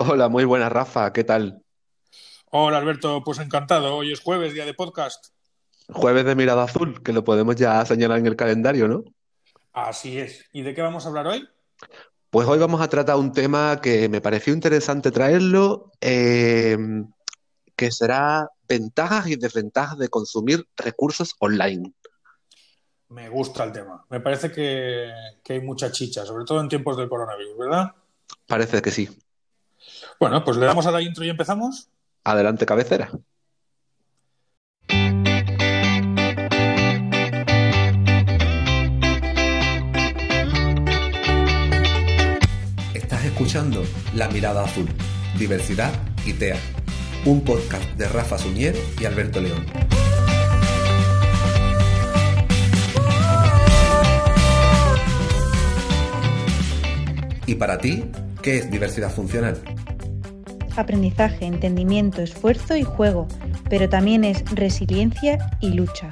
Hola, muy buena Rafa, ¿qué tal? Hola Alberto, pues encantado. Hoy es jueves, día de podcast. Jueves de mirada azul, que lo podemos ya señalar en el calendario, ¿no? Así es. ¿Y de qué vamos a hablar hoy? Pues hoy vamos a tratar un tema que me pareció interesante traerlo, eh, que será ventajas y desventajas de consumir recursos online. Me gusta el tema. Me parece que, que hay mucha chicha, sobre todo en tiempos del coronavirus, ¿verdad? Parece que sí. Bueno, pues le damos a la intro y empezamos. Adelante, cabecera. Estás escuchando La Mirada Azul, Diversidad y TEA, un podcast de Rafa Suñer y Alberto León. ¿Y para ti, qué es diversidad funcional? Aprendizaje, entendimiento, esfuerzo y juego, pero también es resiliencia y lucha.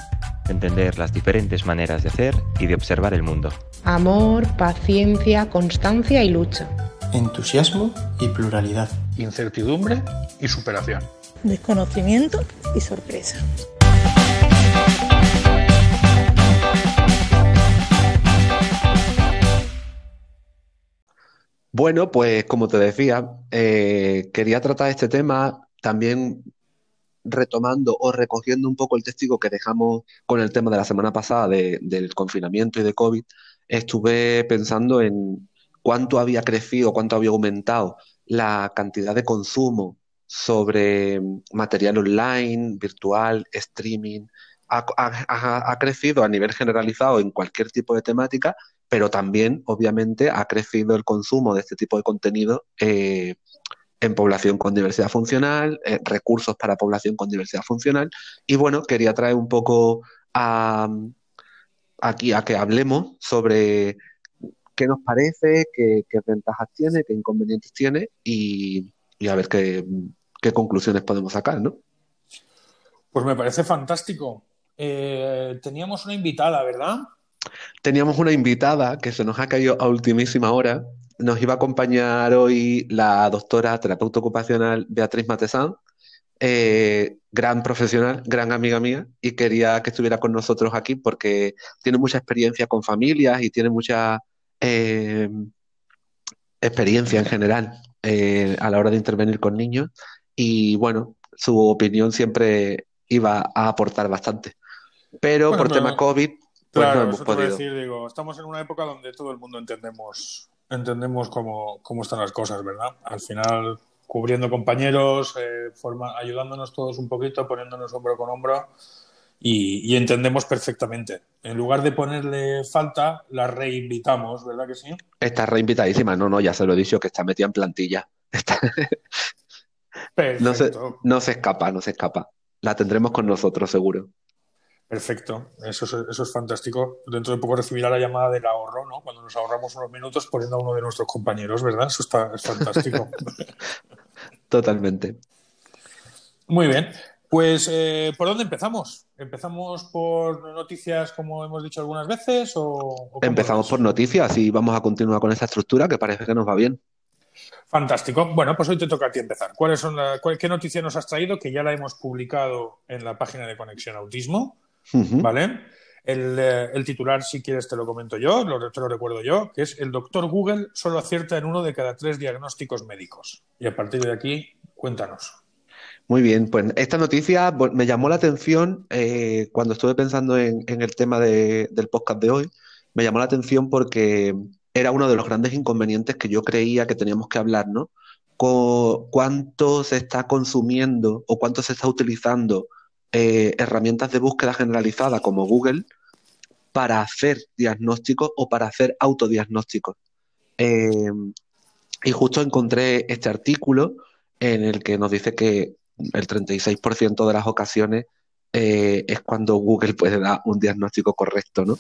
Entender las diferentes maneras de hacer y de observar el mundo. Amor, paciencia, constancia y lucha. Entusiasmo y pluralidad. Incertidumbre y superación. Desconocimiento y sorpresa. Bueno, pues como te decía, eh, quería tratar este tema también retomando o recogiendo un poco el testigo que dejamos con el tema de la semana pasada de- del confinamiento y de COVID. Estuve pensando en cuánto había crecido, cuánto había aumentado la cantidad de consumo sobre material online, virtual, streaming. Ha crecido a nivel generalizado en cualquier tipo de temática pero también, obviamente, ha crecido el consumo de este tipo de contenido eh, en población con diversidad funcional, eh, recursos para población con diversidad funcional. Y bueno, quería traer un poco a, aquí a que hablemos sobre qué nos parece, qué, qué ventajas tiene, qué inconvenientes tiene y, a ver qué, qué conclusiones podemos sacar, ¿no? Pues me parece fantástico. Eh, teníamos una invitada, ¿verdad? Teníamos una invitada que se nos ha caído a ultimísima hora. Nos iba a acompañar hoy la doctora terapeuta ocupacional Beatriz Matesán, eh, gran profesional, gran amiga mía, y quería que estuviera con nosotros aquí porque tiene mucha experiencia con familias y tiene mucha eh, experiencia en general eh, a la hora de intervenir con niños. Y bueno, su opinión siempre iba a aportar bastante. Pero Bueno, por tema COVID, Claro, eso te iba a decir, digo, estamos en una época donde todo el mundo entendemos, entendemos cómo, cómo están las cosas, ¿verdad? Al final, cubriendo compañeros, eh, forma- ayudándonos todos un poquito, poniéndonos hombro con hombro y, y entendemos perfectamente. En lugar de ponerle falta, la reinvitamos, ¿verdad que sí? Está reinvitadísima. No, no, ya se lo he dicho, que está metida en plantilla. Está- no se, Perfecto, no se escapa, no se escapa. La tendremos con nosotros, seguro. Perfecto. Eso es, eso es fantástico. Dentro de poco recibirá la llamada del ahorro, ¿no? Cuando nos ahorramos unos minutos poniendo a uno de nuestros compañeros, ¿verdad? Eso está, es fantástico. Totalmente. Muy bien, pues eh, ¿por dónde empezamos? ¿Empezamos por noticias como hemos dicho algunas veces o, Empezamos por noticias y vamos a continuar con esa estructura que parece que nos va bien. Fantástico. Bueno, pues hoy te toca a ti empezar. ¿Cuáles son la, cuál- ¿Qué noticia nos has traído? Que ya la hemos publicado en la página de Conexión Autismo, ¿vale? El, eh, el titular, si quieres, te lo comento yo, lo, te lo recuerdo yo, que es el doctor Google solo acierta en uno de cada tres diagnósticos médicos. Y a partir de aquí, cuéntanos. Muy bien, pues esta noticia bu- me llamó la atención eh, cuando estuve pensando en, en el tema de- del podcast de hoy. Me llamó la atención porque era uno de los grandes inconvenientes que yo creía que teníamos que hablar, ¿no? Co- cuánto se está consumiendo o cuánto se está utilizando eh, herramientas de búsqueda generalizada como Google para hacer diagnósticos o para hacer autodiagnósticos. Eh, y justo encontré este artículo en el que nos dice que el 36% de las ocasiones eh, es cuando Google puede dar un diagnóstico correcto, ¿no?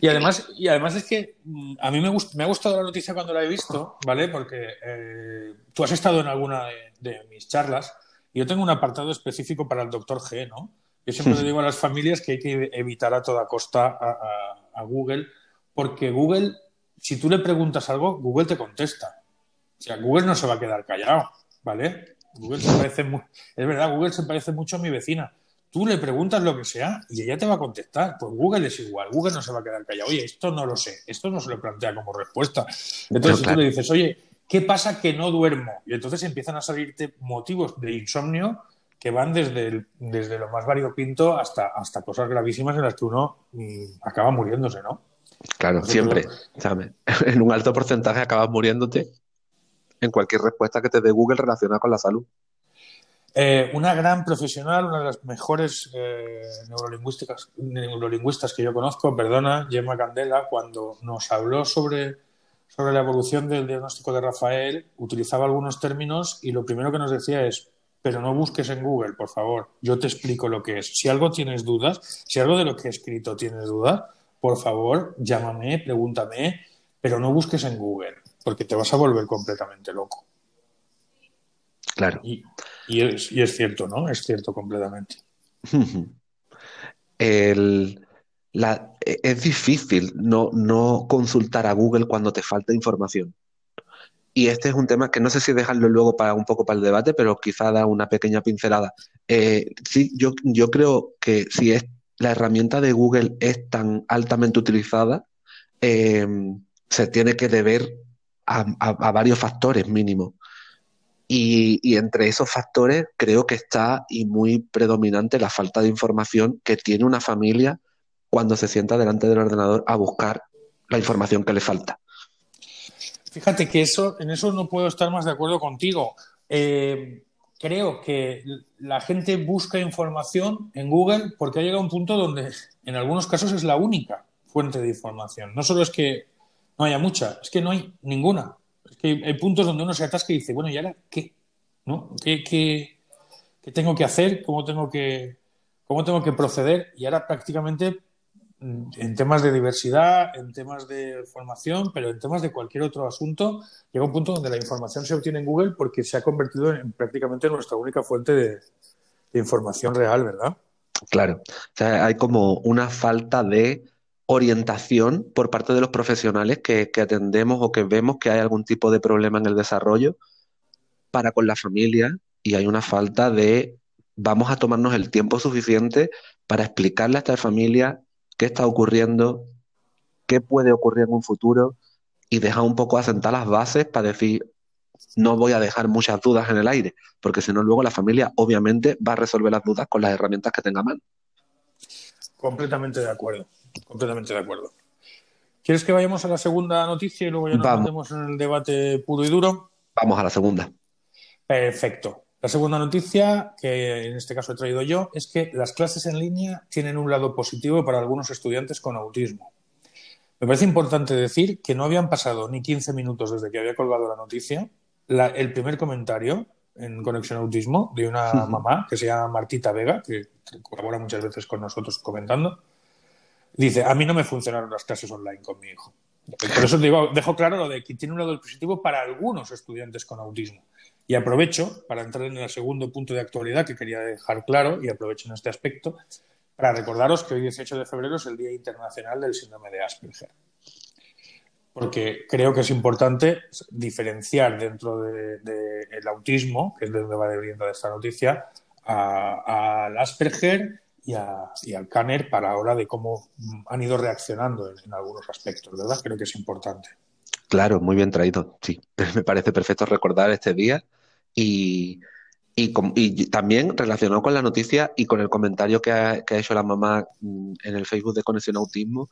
Y además, y además es que mm, a mí me, gust- me ha gustado la noticia cuando la he visto, ¿vale? Porque eh, tú has estado en alguna de, mis charlas yo tengo un apartado específico para el doctor G, ¿no? Yo siempre le digo a las familias que hay que evitar a toda costa a, a- a Google, porque Google, si tú le preguntas algo, Google te contesta. O sea, Google no se va a quedar callado, ¿vale? Google se parece mu- es verdad, Google se parece mucho a mi vecina. Tú le preguntas lo que sea y ella te va a contestar. Pues Google es igual. Google no se va a quedar callado. Oye, esto no lo sé. Esto no se lo plantea como respuesta. Entonces si tú le dices, oye, ¿qué pasa que no duermo? Y entonces empiezan a salirte motivos de insomnio que van desde, el- desde lo más variopinto hasta, hasta cosas gravísimas en las que uno mm, acaba muriéndose, ¿no? Claro, Nosotros- siempre. ¿sabes? En un alto porcentaje acabas muriéndote en cualquier respuesta que te dé Google relacionada con la salud. Eh, una gran profesional, una de las mejores eh, neurolingüísticas, neurolingüistas que yo conozco, perdona, Gemma Candela, cuando nos habló sobre, sobre la evolución del diagnóstico de Rafael, utilizaba algunos términos y lo primero que nos decía es, pero no busques en Google, por favor, yo te explico lo que es. Si algo tienes dudas, si algo de lo que he escrito tienes dudas, por favor, llámame, pregúntame, pero no busques en Google, porque te vas a volver completamente loco. Claro. Y, y es, y es cierto, ¿no? Es cierto completamente. El- e- es difícil no, no consultar a Google cuando te falta información. Y este es un tema que no sé si dejarlo luego para un poco para el debate, pero quizá da una pequeña pincelada. Eh, sí, yo, yo creo que si es, la herramienta de Google es tan altamente utilizada, eh, se tiene que deber a, a- varios factores mínimos. Y, y entre esos factores creo que está y muy predominante la falta de información que tiene una familia cuando se sienta delante del ordenador a buscar la información que le falta. Fíjate que eso, en eso no puedo estar más de acuerdo contigo. Eh, creo que la gente busca información en Google porque ha llegado a un punto donde en algunos casos es la única fuente de información. No solo es que no haya mucha, es que no hay ninguna. Es que hay, puntos donde uno se atasca y dice, bueno, ¿y ahora qué? ¿Qué, qué, qué tengo que hacer? ¿Cómo tengo que, ¿Cómo tengo que proceder? Y ahora prácticamente en temas de diversidad, en temas de formación, pero en temas de cualquier otro asunto, llega un punto donde la información se obtiene en Google porque se ha convertido en prácticamente nuestra única fuente de, información real, ¿verdad? Claro, hay como una falta de orientación por parte de los profesionales que, que atendemos o que vemos que hay algún tipo de problema en el desarrollo para con la familia y hay una falta de vamos a tomarnos el tiempo suficiente para explicarle a esta familia qué está ocurriendo, qué puede ocurrir en un futuro y dejar un poco asentar las bases para decir no voy a dejar muchas dudas en el aire, porque si no luego la familia obviamente va a resolver las dudas con las herramientas que tenga a mano. Completamente de acuerdo, completamente de acuerdo. ¿Quieres que vayamos a la segunda noticia y luego ya nos metemos en el debate puro y duro? Vamos a la segunda. Perfecto. La segunda noticia, que en este caso he traído yo, es que las clases en línea tienen un lado positivo para algunos estudiantes con autismo. Me parece importante decir que no habían pasado ni 15 minutos desde que había colgado la noticia. La- el primer comentario en Conexión Autismo de una mamá que se llama Martita Vega, que colabora muchas veces con nosotros comentando, dice, a mí no me funcionaron las clases online con mi hijo. Por eso digo, dejo claro lo de que tiene un lado positivo para algunos estudiantes con autismo. Y aprovecho para entrar en el segundo punto de actualidad que quería dejar claro y aprovecho en este aspecto para recordaros que hoy 18 de febrero es el Día Internacional del Síndrome de Asperger. Porque creo que es importante diferenciar dentro del de, el autismo, que es de donde va orientada esta noticia, al Asperger y, al Kanner para la hora de cómo han ido reaccionando en, en algunos aspectos, ¿verdad? Creo que es importante. Claro, muy bien traído, sí. Me parece perfecto recordar este día y, y, y también relacionado con la noticia y con el comentario que ha, que ha hecho la mamá mm, en el Facebook de Conexión Autismo,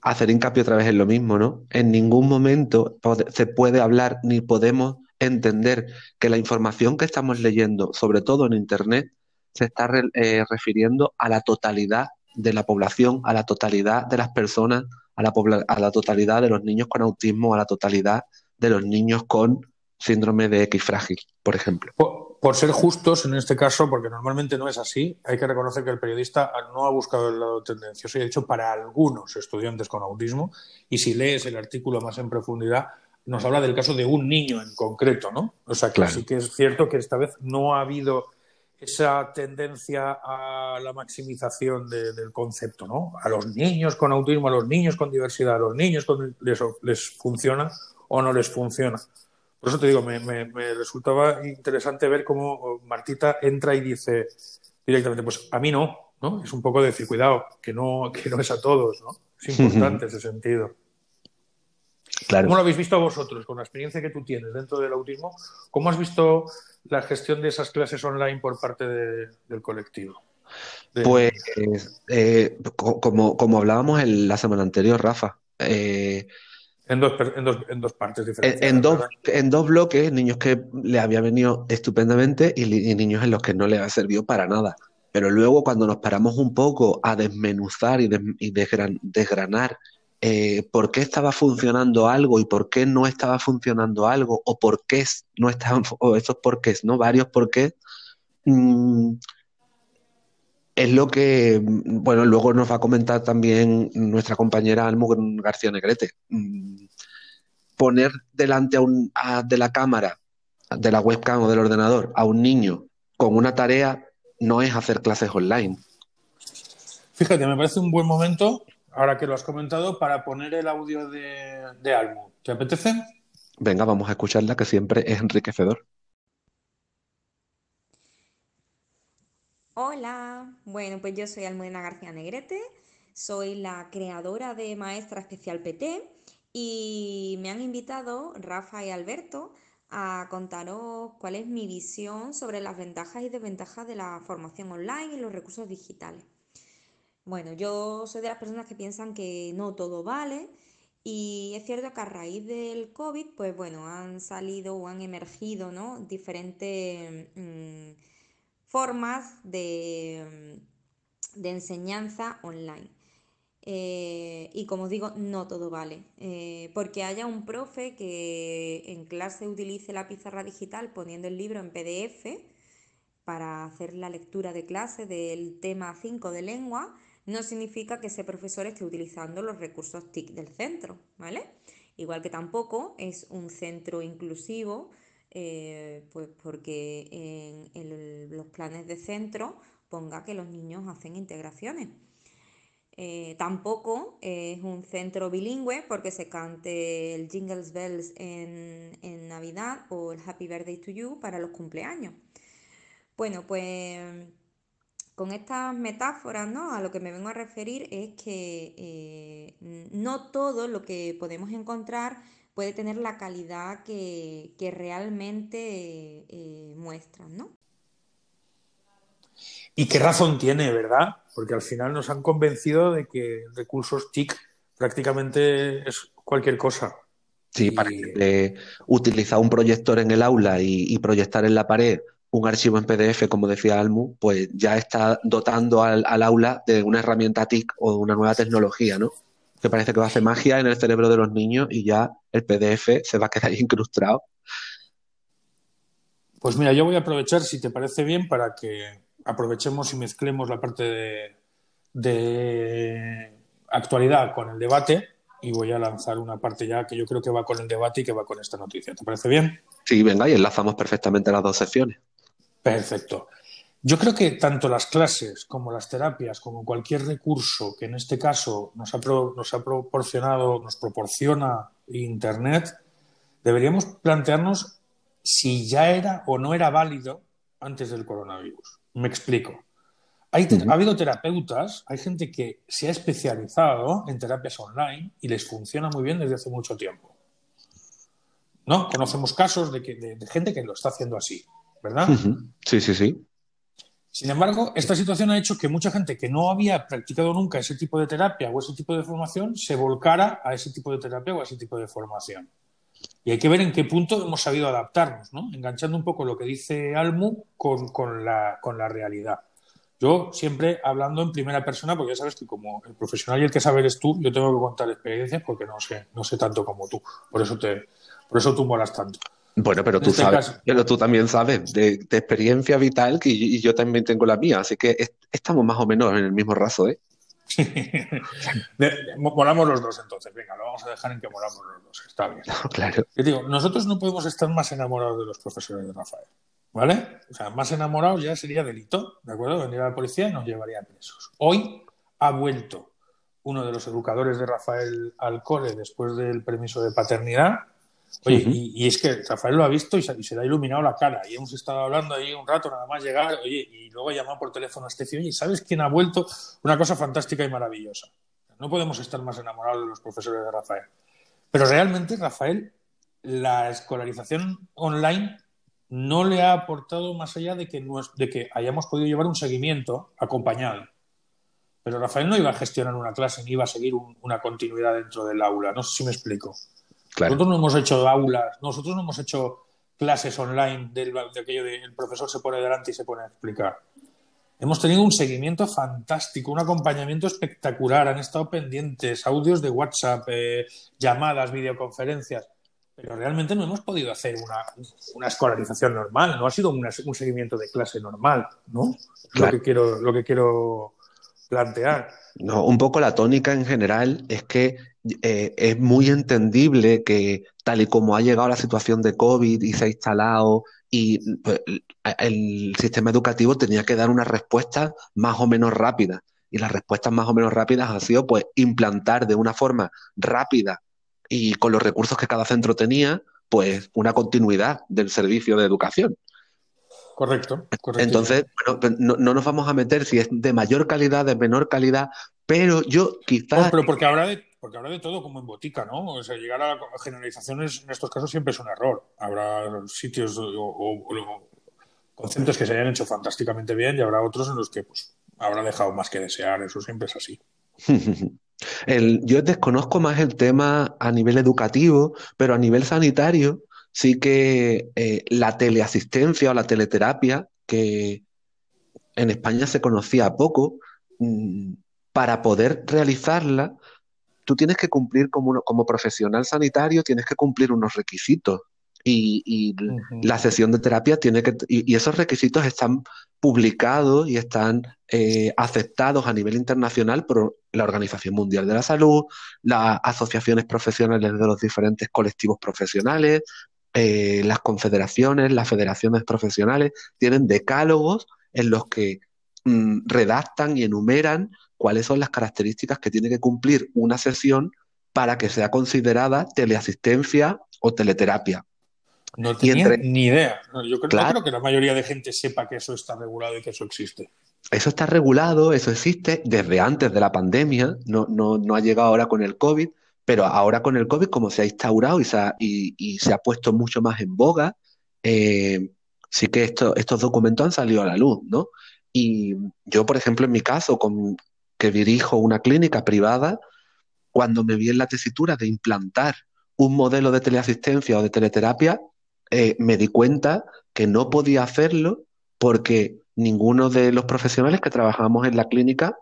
hacer hincapié otra vez en lo mismo, ¿no? En ningún momento se puede hablar ni podemos entender que la información que estamos leyendo, sobre todo en Internet, se está eh, refiriendo a la totalidad de la población, a la totalidad de las personas, a la, a la totalidad de los niños con autismo, a la totalidad de los niños con síndrome de X frágil, por ejemplo. Por, por ser justos en este caso, porque normalmente no es así, hay que reconocer que el periodista no ha buscado el lado tendencioso y ha dicho para algunos estudiantes con autismo. Y si lees el artículo más en profundidad, nos habla del caso de un niño en concreto, ¿no? O sea que Claro. sí que es cierto que esta vez no ha habido esa tendencia a la maximización de- del concepto, ¿no? A los niños con autismo, a los niños con diversidad, a los niños con les, les funciona o no les funciona. Por eso te digo, me, me, me resultaba interesante ver cómo Martita entra y dice directamente, pues a mí no, ¿no? Es un poco de decir, cuidado, que no, que no es a todos, ¿no? Es importante ese sentido. Claro. ¿Cómo lo habéis visto vosotros, con la experiencia que tú tienes dentro del autismo? ¿Cómo has visto la gestión de esas clases online por parte de- del colectivo? De- Pues, eh, co- como, como hablábamos en la semana anterior, Rafa, eh, en, dos, en, dos, en dos partes en, diferentes. en dos, en dos bloques, niños que le había venido estupendamente y, niños en los que no le había servido para nada. Pero luego, cuando nos paramos un poco a desmenuzar y, des- y desgran- desgranar eh, por qué estaba funcionando algo y por qué no estaba funcionando algo, o por qué no estaban, o esos porqués, ¿no? Varios porqués, mm, es lo que, bueno, luego nos va a comentar también nuestra compañera Almu García Negrete. Mm, Poner delante a un, a- de la cámara, de la webcam o del ordenador a un niño con una tarea no es hacer clases online. Fíjate, me parece un buen momento, ahora que lo has comentado, para poner el audio de, de Almu. ¿Te apetece? Venga, vamos a escucharla, que siempre es enriquecedor. Hola, bueno, pues yo soy Almudena García Negrete, soy la creadora de Maestra Especial PT y me han invitado Rafa y Alberto a contaros cuál es mi visión sobre las ventajas y desventajas de la formación online y los recursos digitales. Bueno, yo soy de las personas que piensan que no todo vale y es cierto que a raíz del COVID, pues bueno, han salido o han emergido, ¿no? diferentes mm, formas de, mm, de enseñanza online. Eh, y como os digo, no todo vale. Eh, porque haya un profe que en clase utilice la pizarra digital poniendo el libro en PDF para hacer la lectura de clase del tema 5 de lengua, no significa que ese profesor esté utilizando los recursos TIC del centro, ¿vale? Igual que tampoco es un centro inclusivo, eh, pues porque los planes de centro ponga que los niños hacen integraciones. Eh, tampoco es un centro bilingüe porque se cante el Jingles Bells en, en Navidad o el Happy Birthday to You para los cumpleaños. Bueno, pues con estas metáforas, ¿no? A lo que me vengo a referir es que eh, no todo lo que podemos encontrar puede tener la calidad que, que realmente eh, muestran, ¿no? Y qué razón tiene, ¿verdad? Porque al final nos han convencido de que recursos TIC prácticamente es cualquier cosa. Sí, Y- para que, eh, utilizar un proyector en el aula y, y proyectar en la pared un archivo en PDF, como decía Almu, pues ya está dotando al, al aula de una herramienta TIC o de una nueva tecnología, ¿no? Que parece que va a hacer magia en el cerebro de los niños y ya el PDF se va a quedar ahí incrustado. Pues mira, yo voy a aprovechar, si te parece bien, para que aprovechemos y mezclemos la parte de, de actualidad con el debate y voy a lanzar una parte ya que yo creo que va con el debate y que va con esta noticia. ¿Te parece bien? Sí, venga, y enlazamos perfectamente las dos secciones. Perfecto. Yo creo que tanto las clases como las terapias, como cualquier recurso que en este caso nos ha, pro- nos ha proporcionado, nos proporciona Internet, deberíamos plantearnos si ya era o no era válido antes del coronavirus. Me explico. Hay. Ha habido terapeutas, hay gente que se ha especializado en terapias online y les funciona muy bien desde hace mucho tiempo. ¿No? Conocemos casos de, que, de- de gente que lo está haciendo así, ¿verdad? Sí, sí, sí. Sin embargo, esta situación ha hecho que mucha gente que no había practicado nunca ese tipo de terapia o ese tipo de formación se volcara a ese tipo de terapia o a ese tipo de formación. Y hay que ver en qué punto hemos sabido adaptarnos, ¿no? enganchando un poco lo que dice Almu con, la realidad. Yo siempre hablando en primera persona, porque ya sabes que como el profesional y el que sabe eres tú, yo tengo que contar experiencias porque no sé, no sé tanto como tú. Por eso, te, por eso tú molas tanto. Bueno, pero tú este sabes, caso- pero tú también sabes de, de experiencia vital que y yo también tengo la mía, así que es- estamos más o menos en el mismo raso, ¿eh? De- de- molamos los dos entonces. Venga, lo vamos a dejar en que molamos los dos. Está bien. Claro. Yo digo, nosotros no podemos estar más enamorados de los profesores de Rafael. ¿Vale? O sea, más enamorados ya sería delito, ¿de acuerdo? Vendría la policía y nos llevaría presos. Hoy ha vuelto uno de los educadores de Rafael al cole después del permiso de paternidad Oye, y, es que Rafael lo ha visto y se, le ha iluminado la cara. Y hemos estado hablando ahí un rato, nada más llegar, oye, y luego ha llamado por teléfono a Estefi, oye, ¿sabes quién ha vuelto? Una cosa fantástica y maravillosa. No podemos estar más enamorados de los profesores de Rafael. Pero realmente, Rafael, la escolarización online no le ha aportado más allá de que, de que hayamos podido llevar un seguimiento acompañado. Pero Rafael no iba a gestionar una clase ni iba a seguir una continuidad dentro del aula. No sé si me explico. Nosotros no hemos hecho aulas, nosotros no hemos hecho clases online de aquello de el profesor se pone delante y se pone a explicar. Hemos tenido un seguimiento fantástico, un acompañamiento espectacular, han estado pendientes, audios de WhatsApp, eh, llamadas, videoconferencias, pero realmente no hemos podido hacer una, escolarización normal, no ha sido un seguimiento de clase normal, ¿no? Lo, que quiero, lo que quiero plantear. No, un poco la tónica en general es que eh, es muy entendible que tal y como ha llegado la situación de COVID y se ha instalado y pues, el sistema educativo tenía que dar una respuesta más o menos rápida. Y las respuestas más o menos rápidas han sido pues implantar de una forma rápida y con los recursos que cada centro tenía, pues una continuidad del servicio de educación. Correcto, Entonces, pues, no, nos vamos a meter si es de mayor calidad, de menor calidad, pero yo quizás... pero porque habrá, de, porque habrá de todo como en botica, ¿no? O sea, llegar a generalizaciones en estos casos siempre es un error. Habrá sitios o, conceptos que se hayan hecho fantásticamente bien y habrá otros en los que pues, habrá dejado más que desear. Eso siempre es así. yo desconozco más el tema a nivel educativo, pero a nivel sanitario sí que eh, la teleasistencia o la teleterapia, que en España se conocía poco, mm, para poder realizarla, tú tienes que cumplir como, como profesional sanitario, tienes que cumplir unos requisitos. Y, la sesión de terapia tiene que, y, esos requisitos están publicados y están eh, aceptados a nivel internacional por la Organización Mundial de la Salud, las asociaciones profesionales de los diferentes colectivos profesionales, eh, las confederaciones, las federaciones profesionales, tienen decálogos en los que mm, redactan y enumeran cuáles son las características que tiene que cumplir una sesión para que sea considerada teleasistencia o teleterapia. No tenía ni idea. Yo creo, que la mayoría de gente sepa que eso está regulado y que eso existe. Eso está regulado, eso existe desde antes de la pandemia, no, no ha llegado ahora con el COVID, pero ahora con el COVID, como se ha instaurado y se ha, puesto mucho más en boga, eh, sí que estos documentos han salido a la luz, ¿no? Y yo, por ejemplo, en mi caso, que dirijo una clínica privada, cuando me vi en la tesitura de implantar un modelo de teleasistencia o de teleterapia, eh, me di cuenta que no podía hacerlo porque ninguno de los profesionales que trabajamos en la clínica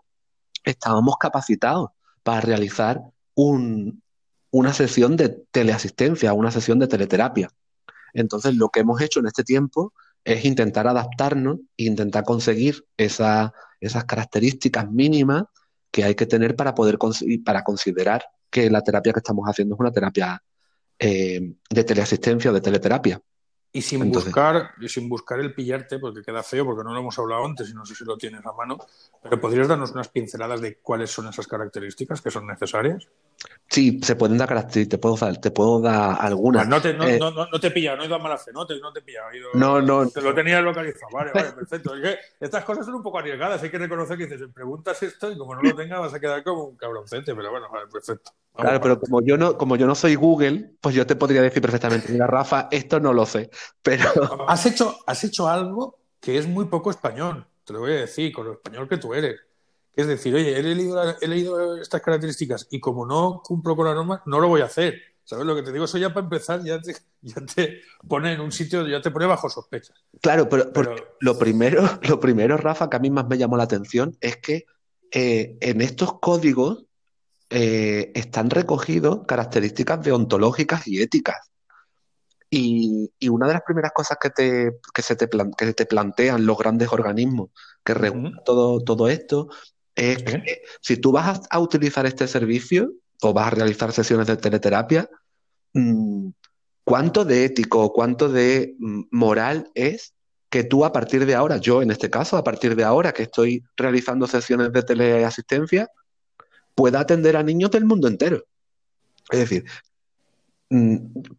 estábamos capacitados para realizar una sesión de teleasistencia, una sesión de teleterapia. Entonces, lo que hemos hecho en este tiempo es intentar adaptarnos e intentar conseguir esas características mínimas que hay que tener para poder para considerar que la terapia que estamos haciendo es una terapia eh, de teleasistencia o de teleterapia. Y sin buscar, y sin buscar el pillarte, porque queda feo, porque no lo hemos hablado antes y no sé si lo tienes a mano, pero ¿podrías darnos unas pinceladas de cuáles son esas características que son necesarias? Sí, se pueden dar características, te puedo dar, te puedo dar algunas. no, te, no, eh, no, no, te he pillado, no he ido a mala fe, no te, no te he pillado. no, no. Te lo tenías localizado, vale, vale, perfecto. estas cosas son un poco arriesgadas, hay que reconocer que dices, preguntas esto y como no lo tengas vas a quedar como un cabroncete, pero bueno, vale, perfecto. claro, pero como yo no, como yo no soy Google, pues yo te podría decir perfectamente, mira, Rafa, esto no lo sé. Pero. Has hecho, has hecho algo que es muy poco español, te lo voy a decir, con lo español que tú eres es decir, oye, he leído, he leído estas características y como no cumplo con la norma, no lo voy a hacer. ¿Sabes lo que te digo? Eso ya para empezar ya te, ya te pone en un sitio, ya te pone bajo sospechas. Claro, pero, lo, primero, lo primero, Rafa, que a mí más me llamó la atención es que eh, en estos códigos eh, están recogidos características deontológicas y éticas. Y, una de las primeras cosas que, te, que se te, que te plantean los grandes organismos que regulan todo, todo esto es que si tú vas a, utilizar este servicio o vas a realizar sesiones de teleterapia, mm, ¿cuánto de ético, cuánto de mm, moral es que tú a partir de ahora, yo en este caso, a partir de ahora que estoy realizando sesiones de teleasistencia, pueda atender a niños del mundo entero? Es decir,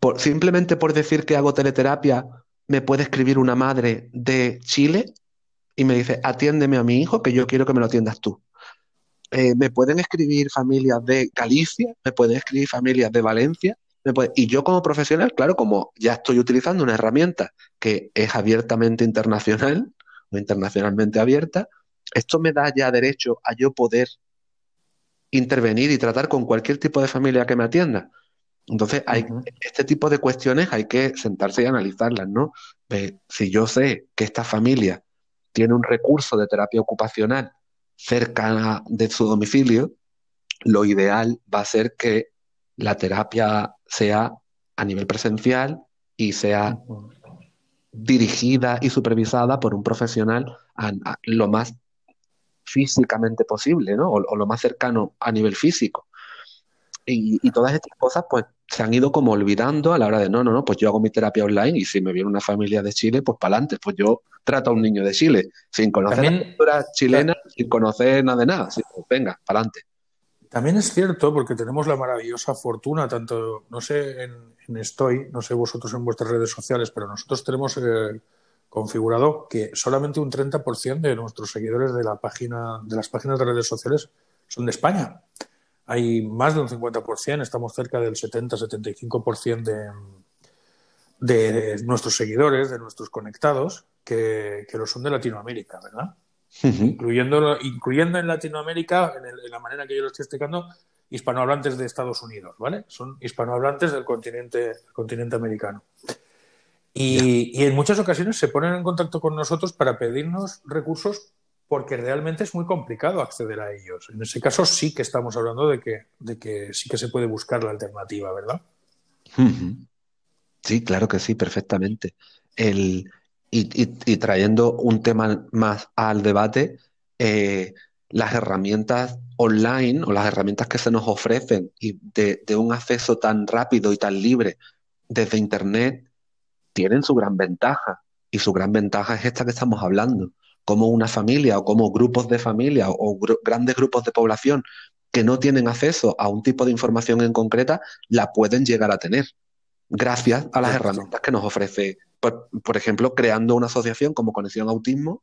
por, simplemente por decir que hago teleterapia, me puede escribir una madre de Chile y me dice, atiéndeme a mi hijo que yo quiero que me lo atiendas tú. Eh, me pueden escribir familias de Galicia, me pueden escribir familias de Valencia, y yo como profesional, claro, como ya estoy utilizando una herramienta que es abiertamente internacional o internacionalmente abierta, esto me da ya derecho a yo poder intervenir y tratar con cualquier tipo de familia que me atienda. Entonces, hay, este tipo de cuestiones hay que sentarse y analizarlas, ¿no? si yo sé que esta familia tiene un recurso de terapia ocupacional cerca de su domicilio, lo ideal va a ser que la terapia sea a nivel presencial y sea dirigida y supervisada por un profesional lo más físicamente posible, ¿no? O, lo más cercano a nivel físico. Y, todas estas cosas, pues, se han ido como olvidando a la hora de, no, no, no, pues yo hago mi terapia online y si me viene una familia de Chile, pues para adelante, pues yo trato a un niño de Chile, sin conocer la cultura chilena, sin conocer nada de nada, pues venga, para adelante. También es cierto, porque tenemos la maravillosa fortuna, tanto, no sé, en, Estoy, no sé vosotros en vuestras redes sociales, pero nosotros tenemos eh, configurado que solamente un 30% de nuestros seguidores de la página, de las páginas de redes sociales son de España. Hay más de un 50%, estamos cerca del 70-75% de, de nuestros seguidores, de nuestros conectados, que, que lo son de Latinoamérica, ¿verdad? incluyendo, incluyendo en Latinoamérica, en, la manera que yo lo estoy explicando, hispanohablantes de Estados Unidos, ¿vale? Son hispanohablantes del continente, continente americano. Y, en muchas ocasiones se ponen en contacto con nosotros para pedirnos recursos porque realmente es muy complicado acceder a ellos. En ese caso sí que estamos hablando de que, de que sí que se puede buscar la alternativa, ¿verdad? Sí, claro que sí, perfectamente. El, y, trayendo un tema más al debate, eh, las herramientas online o las herramientas que se nos ofrecen y de, un acceso tan rápido y tan libre desde Internet tienen su gran ventaja. Y su gran ventaja es esta que estamos hablando. Como una familia o como grupos de familia o grandes grupos de población que no tienen acceso a un tipo de información en concreta, la pueden llegar a tener gracias a las herramientas que nos ofrece por, ejemplo, creando una asociación como Conexión Autismo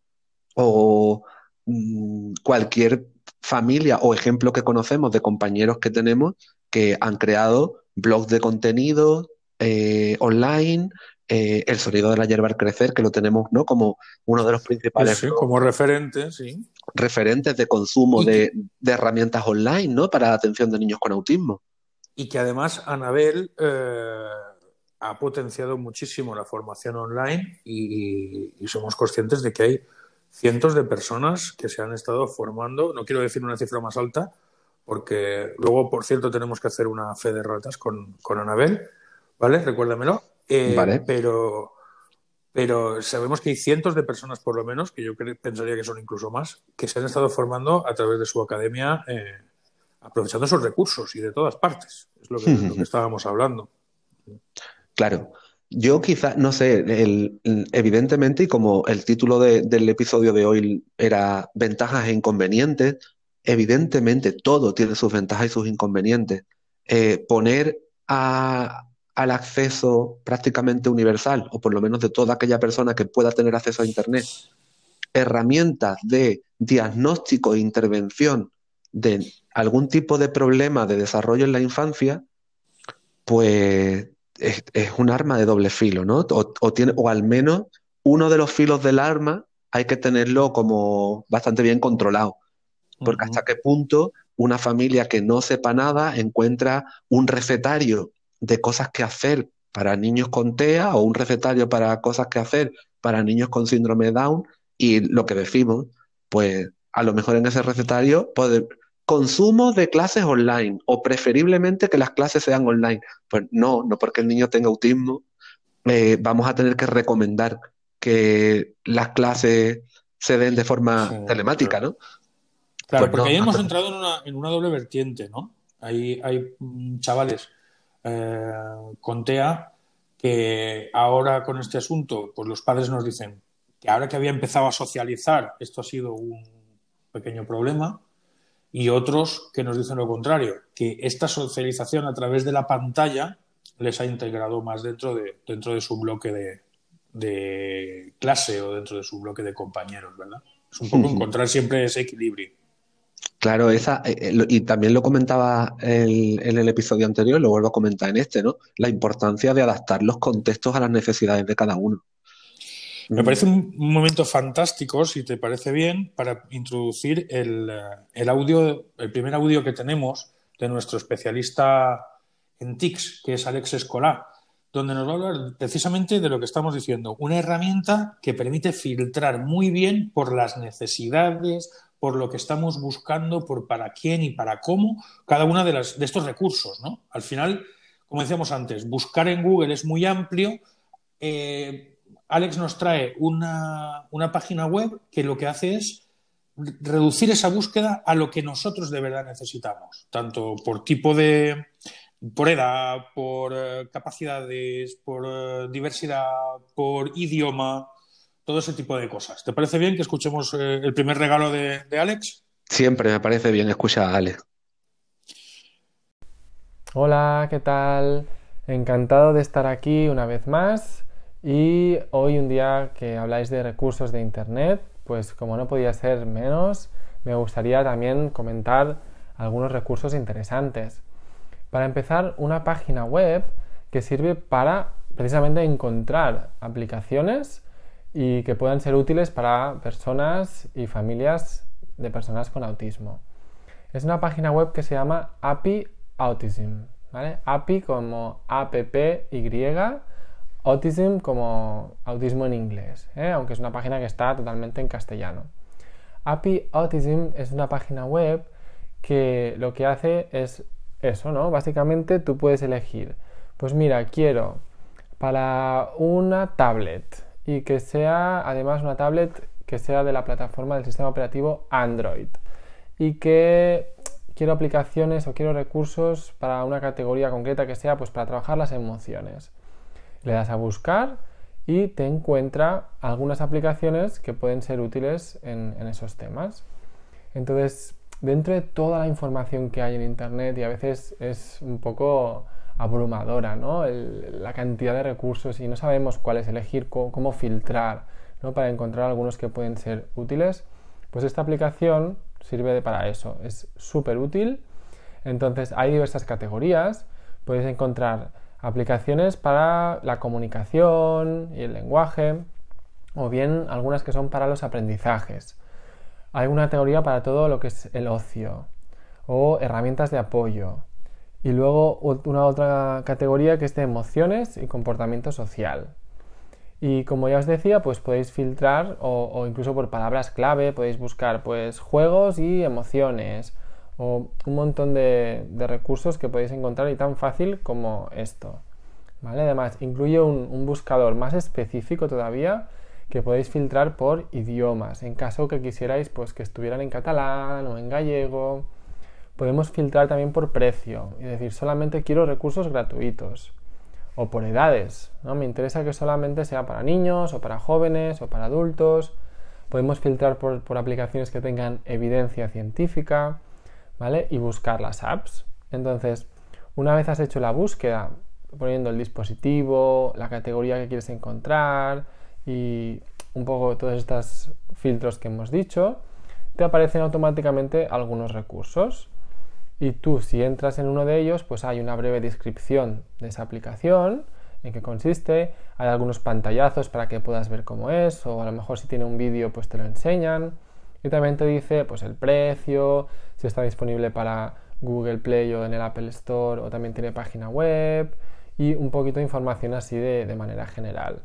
o mm, cualquier familia o ejemplo que conocemos de compañeros que tenemos que han creado blogs de contenido eh, online, eh, el sonido de la hierba al crecer, que lo tenemos ¿no? como uno de los principales. Sí, como referente, sí. Referentes de consumo de, herramientas online, ¿no? Para la atención de niños con autismo. Y que además Anabel eh, ha potenciado muchísimo la formación online y, somos conscientes de que hay cientos de personas que se han estado formando, no quiero decir una cifra más alta, porque luego, por cierto, tenemos que hacer una fe de ratas con, Anabel, ¿vale? Recuérdamelo. Eh, vale. Pero, pero sabemos que hay cientos de personas, por lo menos, que yo pensaría que son incluso más, que se han estado formando a través de su academia, eh, aprovechando esos recursos y de todas partes. Es lo que, lo que estábamos hablando. Claro, yo quizás, no sé, evidentemente, y como el título del episodio de hoy era ventajas e inconvenientes, evidentemente todo tiene sus ventajas y sus inconvenientes. Eh, poner al acceso prácticamente universal, o por lo menos de toda aquella persona que pueda tener acceso a Internet, herramientas de diagnóstico e intervención de algún tipo de problema de desarrollo en la infancia, pues es, un arma de doble filo, ¿no? O, tiene, o al menos uno de los filos del arma hay que tenerlo como bastante bien controlado. Porque hasta qué punto una familia que no sepa nada encuentra un recetario de cosas que hacer para niños con TEA o un recetario para cosas que hacer para niños con síndrome de Down y lo que decimos, pues a lo mejor en ese recetario puede, consumo de clases online o preferiblemente que las clases sean online. Pues no, no porque el niño tenga autismo, eh, vamos a tener que recomendar que las clases se den de forma telemática, ¿no? Claro, pues porque ahí hemos entrado en una, en una, doble vertiente, ¿no? Hay, hay mm, chavales eh, con TEA que ahora con este asunto, pues los padres nos dicen que ahora que había empezado a socializar, esto ha sido un pequeño problema, y otros que nos dicen lo contrario, que esta socialización a través de la pantalla les ha integrado más dentro de, dentro de su bloque de, de clase o dentro de su bloque de compañeros, ¿verdad? Es un poco encontrar siempre ese equilibrio. Claro, esa, eh, eh, y también lo comentaba en el episodio anterior, lo vuelvo a comentar en este, ¿no? La importancia de adaptar los contextos a las necesidades de cada uno. Me parece un momento fantástico, si te parece bien, para introducir el, el audio, el primer audio que tenemos de nuestro especialista en TICS, que es Alex Escolá, donde nos va a hablar precisamente de lo que estamos diciendo, una herramienta que permite filtrar muy bien por las necesidades, por lo que estamos buscando, por para quién y para cómo cada uno de, las, de estos recursos. ¿no? Al final, como decíamos antes, buscar en Google es muy amplio. Eh, Alex nos trae una, una página web que lo que hace es reducir esa búsqueda a lo que nosotros de verdad necesitamos, tanto por tipo de, por edad, por eh, capacidades, por eh, diversidad, por idioma, todo ese tipo de cosas. ¿Te parece bien que escuchemos eh, el primer regalo de, de, Alex? Siempre me parece bien escuchar a Alex. Hola, ¿qué tal? Encantado de estar aquí una vez más y hoy un día que habláis de recursos de Internet, pues como no podía ser menos, me gustaría también comentar algunos recursos interesantes. Para empezar, una página web que sirve para precisamente encontrar aplicaciones y que puedan ser útiles para personas y familias de personas con autismo. Es una página web que se llama API Autism, ¿vale? API como APPY, Autism como autismo en inglés, ¿eh? aunque es una página que está totalmente en castellano. API Autism es una página web que lo que hace es eso, ¿no? Básicamente tú puedes elegir, pues mira, quiero para una tablet y que sea además una tablet que sea de la plataforma del sistema operativo Android y que quiero aplicaciones o quiero recursos para una categoría concreta que sea pues para trabajar las emociones. Le das a buscar y te encuentra algunas aplicaciones que pueden ser útiles en, en esos temas. Entonces, dentro de toda la información que hay en Internet y a veces es un poco abrumadora, ¿no? la cantidad de recursos y no sabemos cuál es elegir, cómo, filtrar, ¿no? Para encontrar algunos que pueden ser útiles, pues esta aplicación sirve para eso, es súper útil. Entonces hay diversas categorías, puedes encontrar aplicaciones para la comunicación y el lenguaje, o bien algunas que son para los aprendizajes. Hay una teoría para todo lo que es el ocio o herramientas de apoyo. Y luego una otra categoría que es de emociones y comportamiento social. Y como ya os decía, pues podéis filtrar o, incluso por palabras clave podéis buscar pues juegos y emociones o un montón de, recursos que podéis encontrar y tan fácil como esto. ¿Vale? Además, incluye un buscador más específico todavía que podéis filtrar por idiomas, en caso que quisierais pues que estuvieran en catalán o en gallego. Podemos filtrar también por precio, es decir, solamente quiero recursos gratuitos o por edades, ¿no? Me interesa que solamente sea para niños o para jóvenes o para adultos. Podemos filtrar por, por aplicaciones que tengan evidencia científica, ¿vale? Y buscar las apps. Entonces, una vez has hecho la búsqueda, poniendo el dispositivo, la categoría que quieres encontrar, y un poco todos estos filtros que hemos dicho, te aparecen automáticamente algunos recursos. Y tú, si entras en uno de ellos, pues hay una breve descripción de esa aplicación, en qué consiste, hay algunos pantallazos para que puedas ver cómo es, o a lo mejor si tiene un vídeo, pues te lo enseñan. Y también te dice pues el precio, si está disponible para Google Play o en el Apple Store, o también tiene página web, y un poquito de información así de manera general.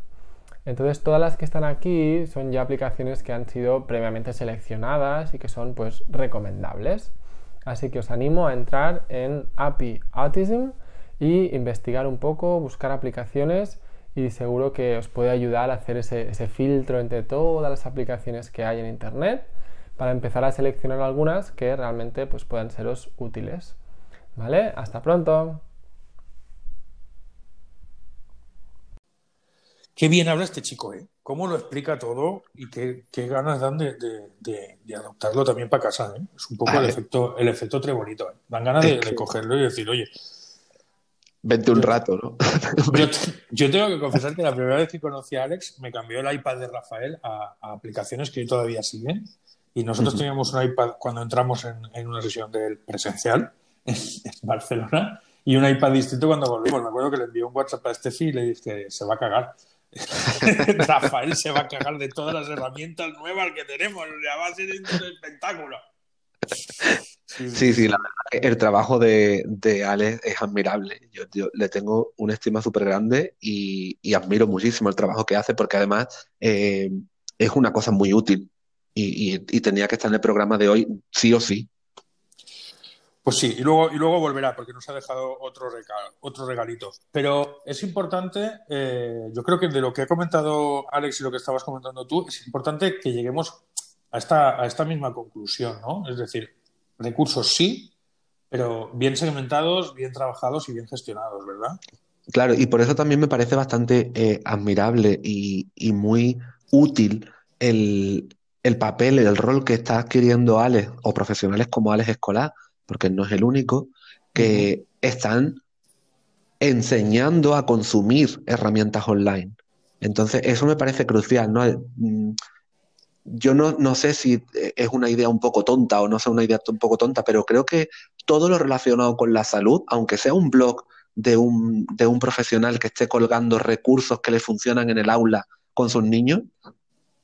Entonces todas las que están aquí son ya aplicaciones que han sido previamente seleccionadas y que son pues recomendables. Así que os animo a entrar en API Autism y investigar un poco, buscar aplicaciones y seguro que os puede ayudar a hacer ese, filtro entre todas las aplicaciones que hay en Internet para empezar a seleccionar algunas que realmente pues, puedan seros útiles. ¿Vale? Hasta pronto. Qué bien habla este chico, ¿eh? Cómo lo explica todo y qué, ganas dan de, adoptarlo también para casa, ¿eh? Es un poco el efecto, el efecto trebolito, ¿eh? Dan ganas de, cogerlo y decir, oye, Vente un rato, ¿no? yo, tengo que confesar que la primera vez que conocí a Alex me cambió el iPad de Rafael a, aplicaciones que todavía siguen. Y nosotros teníamos un iPad cuando entramos en, una sesión del presencial en, Barcelona y un iPad distinto cuando volvimos. Me acuerdo que le envió un WhatsApp a Steffi y le dije se va a cagar. Rafael se va a cagar de todas las herramientas nuevas que tenemos. Ya va a ser un espectáculo. Sí, sí, la verdad que el trabajo de, de Alex es admirable. Yo, le tengo una estima súper grande y, admiro muchísimo el trabajo que hace porque además eh, es una cosa muy útil y, tenía que estar en el programa de hoy sí o sí. Pues sí, y luego, y luego volverá porque nos ha dejado otro, otro regalito. Pero es importante, eh, yo creo que de lo que ha comentado Alex y lo que estabas comentando tú, es importante que lleguemos a esta, a esta misma conclusión, ¿no? Es decir, recursos sí, pero bien segmentados, bien trabajados y bien gestionados, ¿verdad? Claro, y por eso también me parece bastante eh, admirable y, muy útil el, papel, el rol que está adquiriendo Alex o profesionales como Alex Escolar, porque no es el único, que están enseñando a consumir herramientas online. Entonces, eso me parece crucial, ¿no? Mm, yo no, sé si es una idea un poco tonta o no sea una idea un poco tonta, pero creo que todo lo relacionado con la salud, aunque sea un blog de un, de un profesional que esté colgando recursos que le funcionan en el aula con sus niños,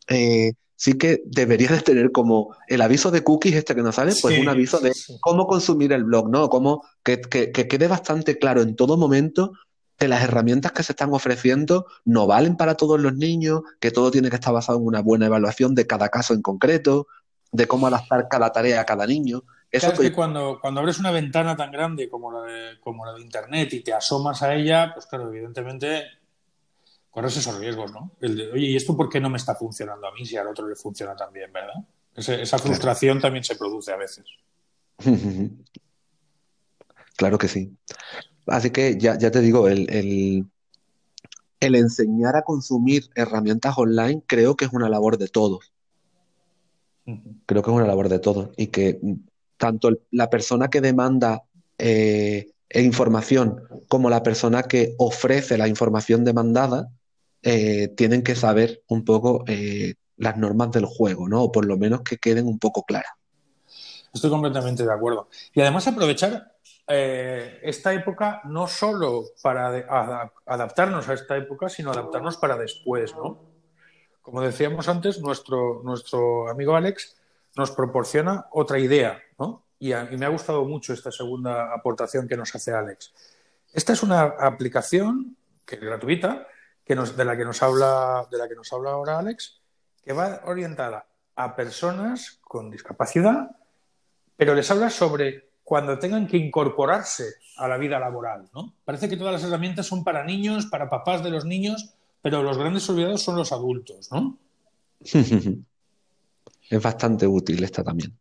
eh, sí que debería de tener como el aviso de cookies este que nos sale, pues un aviso de cómo consumir el blog, ¿no? Como que, que, quede bastante claro en todo momento que las herramientas que se están ofreciendo no valen para todos los niños, que todo tiene que estar basado en una buena evaluación de cada caso en concreto, de cómo adaptar cada tarea a cada niño. Eso es que cuando, cuando abres una ventana tan grande como la, de, como la de Internet y te asomas a ella, pues claro, evidentemente corres esos riesgos, ¿no? El de, oye, ¿y esto por qué no me está funcionando a mí si al otro le funciona también, verdad? esa frustración también se produce a veces. claro que sí. Así que ya, te digo, el, el, enseñar a consumir herramientas online creo que es una labor de todos. Creo que es una labor de todos. Y que tanto la persona que demanda eh, información como la persona que ofrece la información demandada eh, tienen que saber un poco eh, las normas del juego, ¿no? O por lo menos que queden un poco claras. Estoy completamente de acuerdo. Y además aprovechar eh, esta época no solo para adaptarnos a esta época, sino adaptarnos para después, ¿no? Como decíamos antes, nuestro, nuestro amigo Alex nos proporciona otra idea, ¿no? Y, me ha gustado mucho esta segunda aportación que nos hace Alex. Esta es una aplicación que es gratuita, que nos, de, la que nos habla, de la que nos habla ahora Alex, que va orientada a personas con discapacidad, pero les habla sobre cuando tengan que incorporarse a la vida laboral. ¿no? Parece que todas las herramientas son para niños, para papás de los niños, pero los grandes olvidados son los adultos. ¿no? es bastante útil esta también.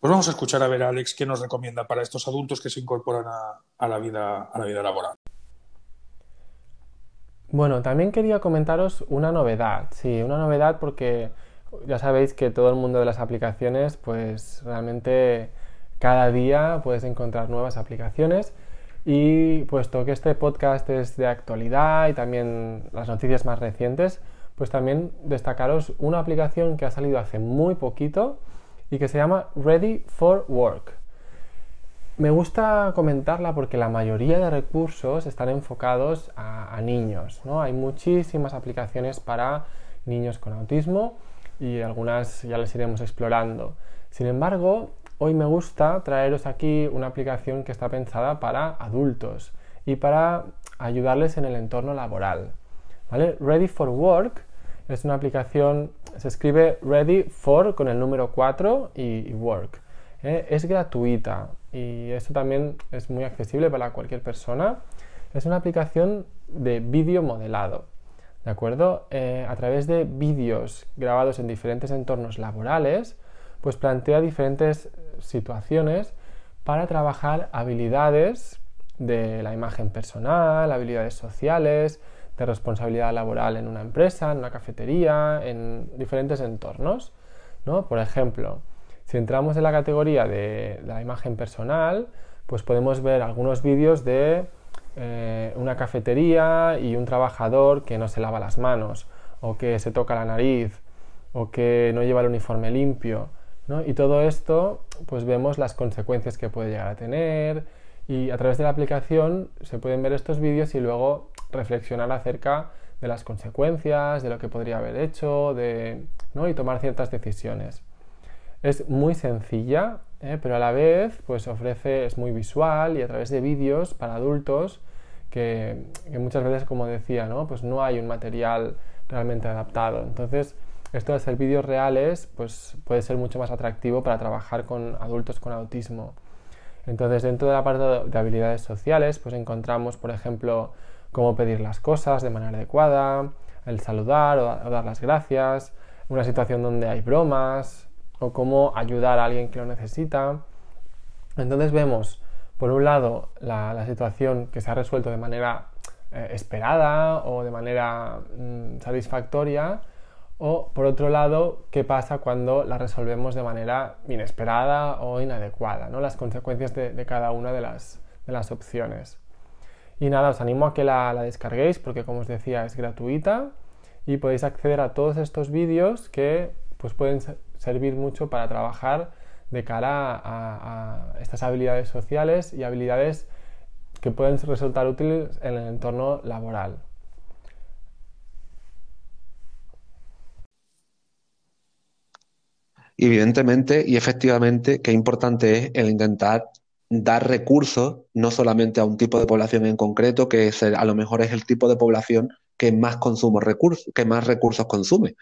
Pues vamos a escuchar a ver, Alex, qué nos recomienda para estos adultos que se incorporan a, la, vida, a la vida laboral. Bueno, también quería comentaros una novedad. Sí, una novedad porque ya sabéis que todo el mundo de las aplicaciones, pues realmente cada día puedes encontrar nuevas aplicaciones y puesto que este podcast es de actualidad y también las noticias más recientes, pues también destacaros una aplicación que ha salido hace muy poquito y que se llama Ready for Work. Me gusta comentarla porque la mayoría de recursos están enfocados a, niños. ¿no? Hay muchísimas aplicaciones para niños con autismo y algunas ya las iremos explorando. Sin embargo, Hoy me gusta traeros aquí una aplicación que está pensada para adultos y para ayudarles en el entorno laboral. Ready for Work es una aplicación, se escribe Ready for con el número 4 y, Work. ¿eh? Es gratuita y esto también es muy accesible para cualquier persona. Es una aplicación de vídeo modelado. ¿De acuerdo? Eh, a través de vídeos grabados en diferentes entornos laborales, pues plantea diferentes situaciones para trabajar habilidades de la imagen personal, habilidades sociales, de responsabilidad laboral en una empresa, en una cafetería, en diferentes entornos. ¿no? Por ejemplo, si entramos en la categoría de, la imagen personal, pues podemos ver algunos vídeos de eh, una cafetería y un trabajador que no se lava las manos, o que se toca la nariz, o que no lleva el uniforme limpio. ¿no? Y todo esto, pues vemos las consecuencias que puede llegar a tener, y a través de la aplicación se pueden ver estos vídeos y luego reflexionar acerca de las consecuencias, de lo que podría haber hecho, de, ¿no? y tomar ciertas decisiones. Es muy sencilla, ¿eh? pero a la vez pues ofrece, es muy visual y a través de vídeos para adultos que, muchas veces, como decía, ¿no? pues no hay un material realmente adaptado. Entonces, esto de hacer vídeos reales pues puede ser mucho más atractivo para trabajar con adultos con autismo. Entonces, dentro de la parte de habilidades sociales, pues encontramos, por ejemplo, cómo pedir las cosas de manera adecuada, el saludar o, dar las gracias, una situación donde hay bromas, o cómo ayudar a alguien que lo necesita. Entonces vemos, por un lado, la, situación que se ha resuelto de manera eh, esperada o de manera mm, satisfactoria, o por otro lado, qué pasa cuando la resolvemos de manera inesperada o inadecuada, ¿no? las consecuencias de, cada una de las, opciones. Y nada, os animo a que la, descarguéis porque como os decía es gratuita y podéis acceder a todos estos vídeos que pues, pueden servir mucho para trabajar de cara a, estas habilidades sociales y habilidades que pueden resultar útiles en el entorno laboral. evidentemente y efectivamente, qué importante es el intentar dar recursos no solamente a un tipo de población en concreto, que a lo mejor es el tipo de población que más consumo recursos, que más recursos consume.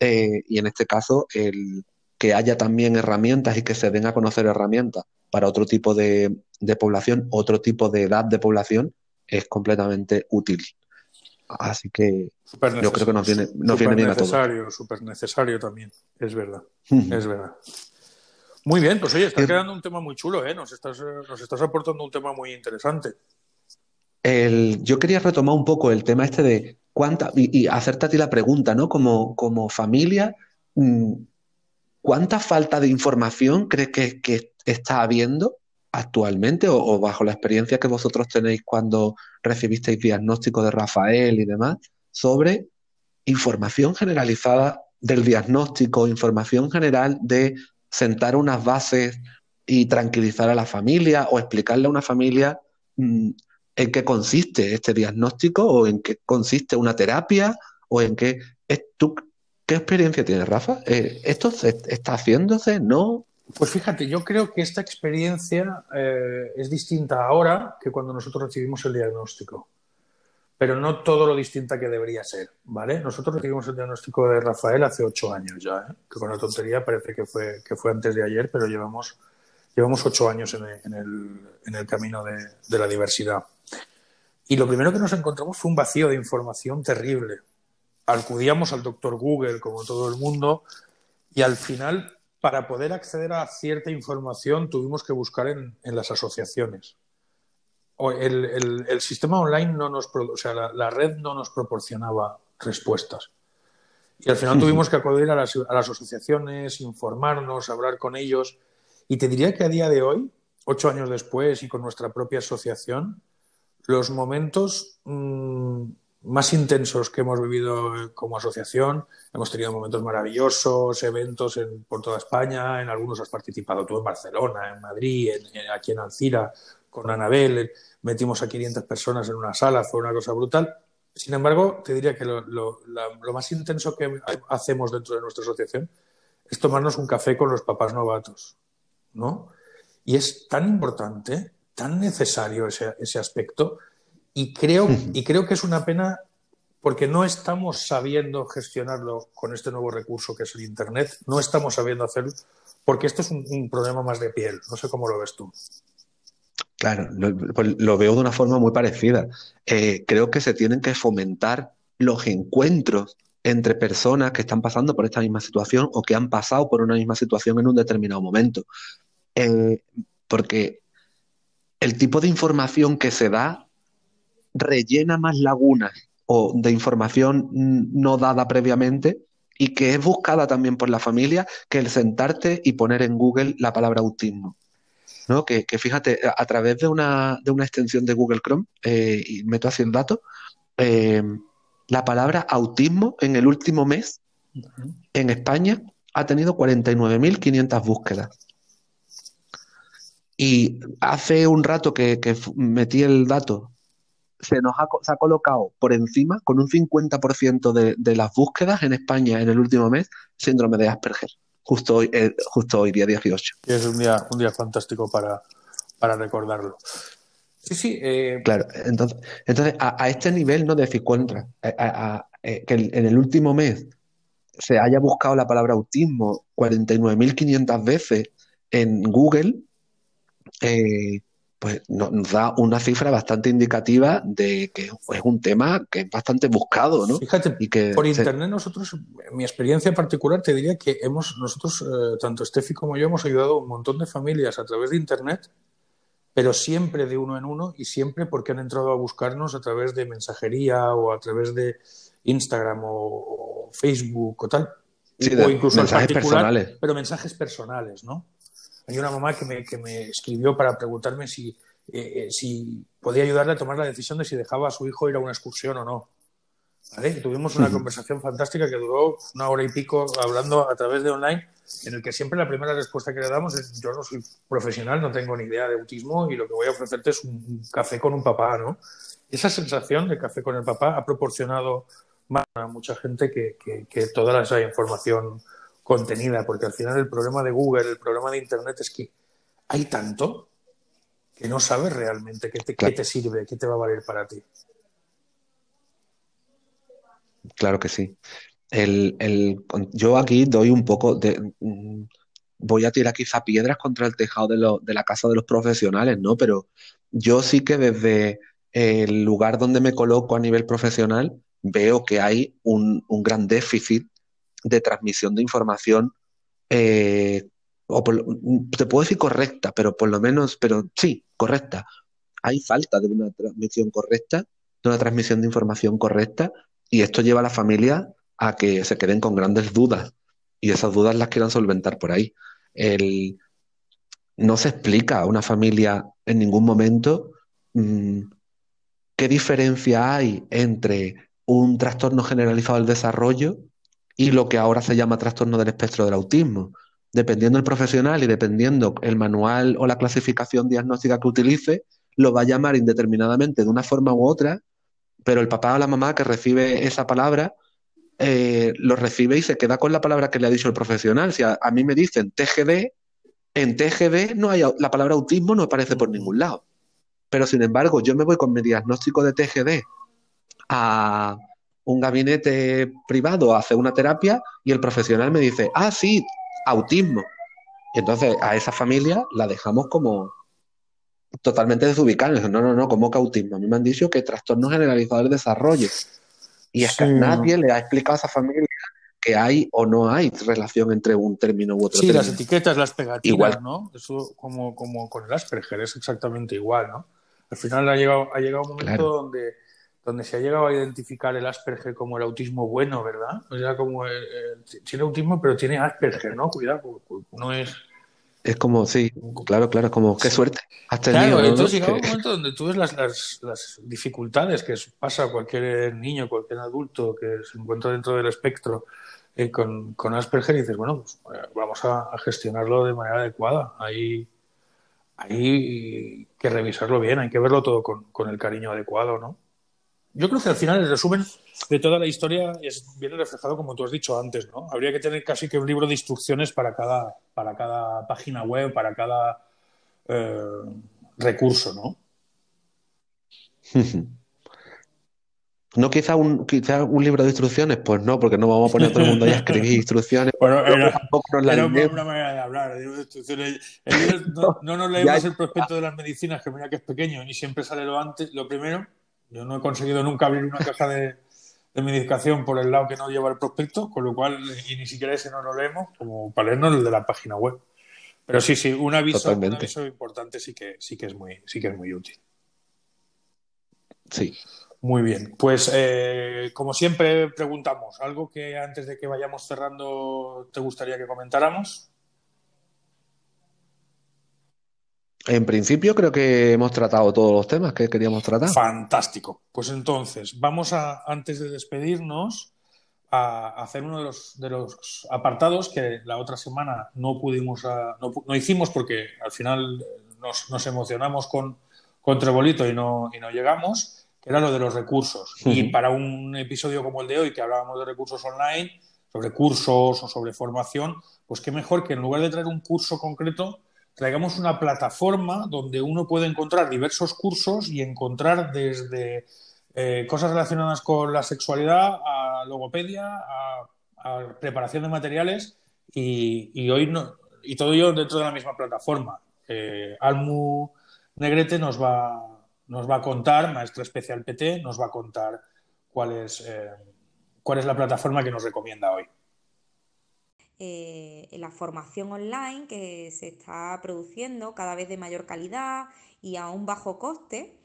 Eh, y en este caso, el que haya también herramientas y que se den a conocer herramientas para otro tipo de población, otro tipo de edad de población, es completamente útil. Así que yo creo que nos viene, nos viene bien a todos. Necesario, súper necesario también, es verdad, es verdad. Muy bien, pues oye, está quedando un tema muy chulo, ¿eh? Nos estás, nos estás aportando un tema muy interesante. El, yo quería retomar un poco el tema este de cuánta, y, hacerte a ti la pregunta, ¿no? Como, como familia, mm, ¿cuánta falta de información crees que, que está habiendo actualmente o, bajo la experiencia que vosotros tenéis cuando recibisteis diagnóstico de Rafael y demás, sobre información generalizada del diagnóstico, información general de sentar unas bases y tranquilizar a la familia o explicarle a una familia mm, en qué consiste este diagnóstico o en qué consiste una terapia o en qué... ¿Tú qué experiencia tienes, Rafa? Eh, ¿Esto está haciéndose? ¿No? Pues fíjate, yo creo que esta experiencia eh, es distinta ahora que cuando nosotros recibimos el diagnóstico, pero no todo lo distinta que debería ser, ¿vale? Nosotros recibimos el diagnóstico de Rafael hace ocho años ya, ¿eh? que con la tontería parece que fue, que fue antes de ayer, pero llevamos, llevamos ocho años en el, camino de, de la diversidad. Y lo primero que nos encontramos fue un vacío de información terrible. Acudíamos al doctor Google, como todo el mundo, y al final para poder acceder a cierta información tuvimos que buscar en, las asociaciones. El, el, sistema online no nos, o sea, la, red no nos proporcionaba respuestas. Y al final tuvimos que acudir a las, a las, asociaciones, informarnos, hablar con ellos. Y te diría que a día de hoy, ocho años después y con nuestra propia asociación, los momentos mm, más intensos que hemos vivido eh, como asociación. Hemos tenido momentos maravillosos, eventos por toda España, en algunos has participado tú en Barcelona, en Madrid, aquí en Alcira, con Anabel, metimos a 500 personas en una sala, fue una cosa brutal. Sin embargo, te diría que lo, más intenso que hacemos dentro de nuestra asociación es tomarnos un café con los papás novatos, ¿no? Y es tan importante, tan necesario ese, ese aspecto, y creo, y creo que es una pena porque no estamos sabiendo gestionarlo con este nuevo recurso que es el Internet, no estamos sabiendo hacerlo, porque esto es un, problema más de piel. No sé cómo lo ves tú. Claro, lo, pues veo de una forma muy parecida. Eh, creo que se tienen que fomentar los encuentros entre personas que están pasando por esta misma situación o que han pasado por una misma situación en un determinado momento. Eh, porque el tipo de información que se da rellena más lagunas o de información no dada previamente y que es buscada también por la familia que el sentarte y poner en Google la palabra autismo. ¿no? Que, fíjate, a través de una, de una extensión de Google Chrome, eh, y meto así el dato, eh, la palabra autismo en el último mes en España ha tenido 49.500 búsquedas. Y hace un rato que, metí el dato, se nos ha, colocado por encima, con un 50% de, de las búsquedas en España en el último mes, síndrome de Asperger, justo hoy, eh, justo hoy día 18. Y es un día, un día fantástico para, para recordarlo. Sí, sí, eh, Claro, entonces, entonces a, a este nivel no decir contra, a- eh, que en el último mes se haya buscado la palabra autismo 49.500 veces en Google, eh, pues no- nos da una cifra bastante indicativa de que es un tema que es bastante buscado, ¿no? Fíjate, Y que por se- internet nosotros, en mi experiencia particular, te diría que hemos, nosotros, eh, tanto Steffi como yo, hemos ayudado a un montón de familias a través de internet, pero siempre de uno en uno y siempre porque han entrado a buscarnos a través de mensajería o a través de Instagram o, o Facebook o tal. Sí, o incluso en mensajes particular, personales. pero mensajes personales, ¿no? Hay una mamá que me, que me escribió para preguntarme si, eh, eh, si podía ayudarle a tomar la decisión de si dejaba a su hijo ir a una excursión o no. Tuvimos una conversación fantástica que duró una hora y pico hablando a través de online, en el que siempre la primera respuesta que le damos es yo no soy profesional, no tengo ni idea de autismo y lo que voy a ofrecerte es un, un café con un papá, ¿no? Esa sensación de café con el papá ha proporcionado más a mucha gente que, que, que toda esa información contenida, porque al final el problema de Google, el problema de Internet es que hay tanto que no sabes realmente qué te, Claro. qué te sirve, qué te va a valer para ti. Claro que sí. El, el- yo aquí doy un poco de... mm, Voy a tirar quizá piedras contra el tejado de, lo- de la casa de los profesionales, ¿no? Pero yo sí que desde el lugar donde me coloco a nivel profesional veo que hay un, un gran déficit de transmisión de información, eh, o lo- te puedo decir correcta, pero por lo menos, pero sí, correcta. Hay falta de una transmisión correcta, de una transmisión de información correcta, y esto lleva a la familia a que se queden con grandes dudas, y esas dudas las quieran solventar por ahí. El, no se explica a una familia en ningún momento mm, qué diferencia hay entre un trastorno generalizado del desarrollo y lo que ahora se llama trastorno del espectro del autismo. Dependiendo del profesional y dependiendo el manual o la clasificación diagnóstica que utilice, lo va a llamar indeterminadamente de una forma u otra, pero el papá o la mamá que recibe esa palabra eh, lo recibe y se queda con la palabra que le ha dicho el profesional. Si a, mí me dicen TGD, en TGD no hay, la palabra autismo no aparece por ningún lado. Pero sin embargo, yo me voy con mi diagnóstico de TGD a un gabinete privado a hacer una terapia y el profesional me dice, ah, sí, autismo. Y entonces a esa familia la dejamos como totalmente desubicada. Dicen, No, no, no, ¿cómo que autismo? A mí me han dicho que trastorno generalizado del desarrollo. Y es que Sí. nadie le ha explicado a esa familia que hay o no hay relación entre un término u otro Sí, las término. etiquetas, las pegatinas, Igual. ¿no? Eso como, como con el Asperger es exactamente igual, ¿no? Al final ha llegado, ha llegado un momento Claro. donde, donde se ha llegado a identificar el Asperger como el autismo bueno, ¿verdad? O sea, como eh, eh, tiene autismo, pero tiene Asperger, ¿no? Cuidado, no es. Es como, sí, claro, claro, es como, qué suerte has tenido, Claro, ¿no? entonces llegaba un momento donde tú ves las, las, las dificultades que pasa cualquier niño, cualquier adulto que se encuentra dentro del espectro eh, con, con Asperger y dices, bueno, pues, eh, vamos a, a gestionarlo de manera adecuada. Hay, hay que revisarlo bien, hay que verlo todo con, con el cariño adecuado, ¿no? Yo creo que al final el resumen de toda la historia es, viene reflejado como tú has dicho antes, ¿no? Habría que tener casi que un libro de instrucciones para cada, para cada página web, para cada eh, recurso, ¿no? No quizá un, quizá un libro de instrucciones, pues no, porque no vamos a poner a todo el mundo ahí a escribir instrucciones. Bueno, era- tampoco nos la Era una, manera de hablar. de instrucciones. El libro- no, no nos leemos Ya- el prospecto de las medicinas, que mira que es pequeño y siempre sale lo antes, lo primero. Yo no he conseguido nunca abrir una caja de, de medicación por el lado que no lleva el prospecto, con lo cual, y ni siquiera ese no lo leemos, como para leernos el de la página web. Pero sí, sí, un aviso, un aviso importante sí que, sí que es muy, sí que es muy útil. Sí. Muy bien, pues eh, como siempre preguntamos, ¿algo que antes de que vayamos cerrando te gustaría que comentáramos? En principio creo que hemos tratado todos los temas que queríamos tratar. Fantástico. Pues entonces, vamos a, antes de despedirnos, a hacer uno de los, de los apartados que la otra semana no pudimos, no, no, hicimos porque al final nos, nos emocionamos con, con Trebolito y no, y no llegamos, que era lo de los recursos. Y para un episodio como el de hoy, que hablábamos de recursos online, sobre cursos o sobre formación, pues qué mejor que en lugar de traer un curso concreto, traigamos una plataforma donde uno puede encontrar diversos cursos y encontrar desde eh, cosas relacionadas con la sexualidad a logopedia, a, preparación de materiales y, hoy no, y todo ello dentro de la misma plataforma. Eh, Almu Negrete nos va, nos va a contar, maestra especial PT, nos va a contar cuál es, eh, cuál es la plataforma que nos recomienda hoy. Eh, la formación online que se está produciendo cada vez de mayor calidad y a un bajo coste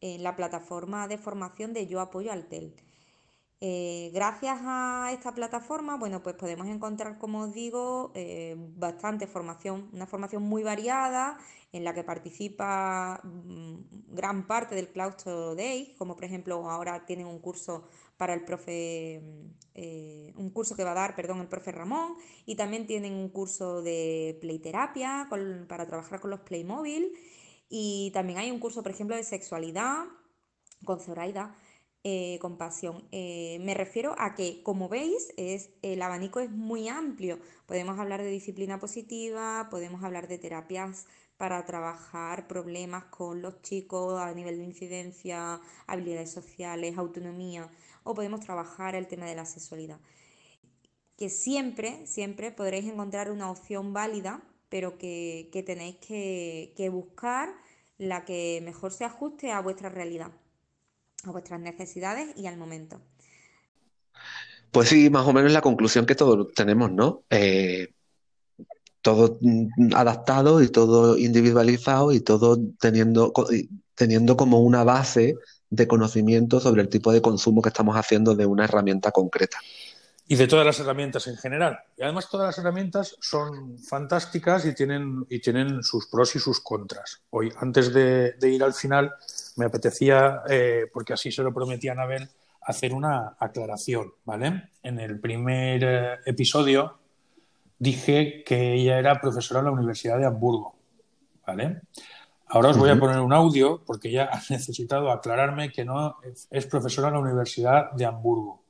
en la plataforma de formación de Yo Apoyo Altel. Eh, gracias a esta plataforma, bueno, pues podemos encontrar, como os digo, eh, bastante formación, una formación muy variada en la que participa mm, gran parte del claustro DEI, como por ejemplo ahora tienen un curso para el profe, mm, eh, un curso que va a dar, perdón, el profe Ramón, y también tienen un curso de playterapia para trabajar con los Playmobil, y también hay un curso, por ejemplo, de sexualidad con Zoraida eh, compasión. Eh, me refiero a que, como veis, el abanico es muy amplio. Podemos hablar de disciplina positiva, podemos hablar de terapias para trabajar problemas con los chicos a nivel de incidencia, habilidades sociales, autonomía, o podemos trabajar el tema de la sexualidad. Que siempre, siempre podréis encontrar una opción válida, pero que, tenéis que buscar la que mejor se ajuste a vuestra realidad a vuestras necesidades y al momento. Pues sí, más o menos la conclusión que todos tenemos, ¿no? Eh, todo mm, adaptado y todo individualizado y todo teniendo, teniendo como una base de conocimiento sobre el tipo de consumo que estamos haciendo de una herramienta concreta. Y de todas las herramientas en general. Y además todas las herramientas son fantásticas y tienen, y tienen sus pros y sus contras. Hoy, antes de ir al final, me apetecía, eh, porque así se lo prometí a Anabel, hacer una aclaración, ¿vale? En el primer eh, episodio dije que ella era profesora en la Universidad de Hamburgo, ¿vale? Ahora os voy a poner un audio porque ella ha necesitado aclararme que no es profesora en la Universidad de Hamburgo.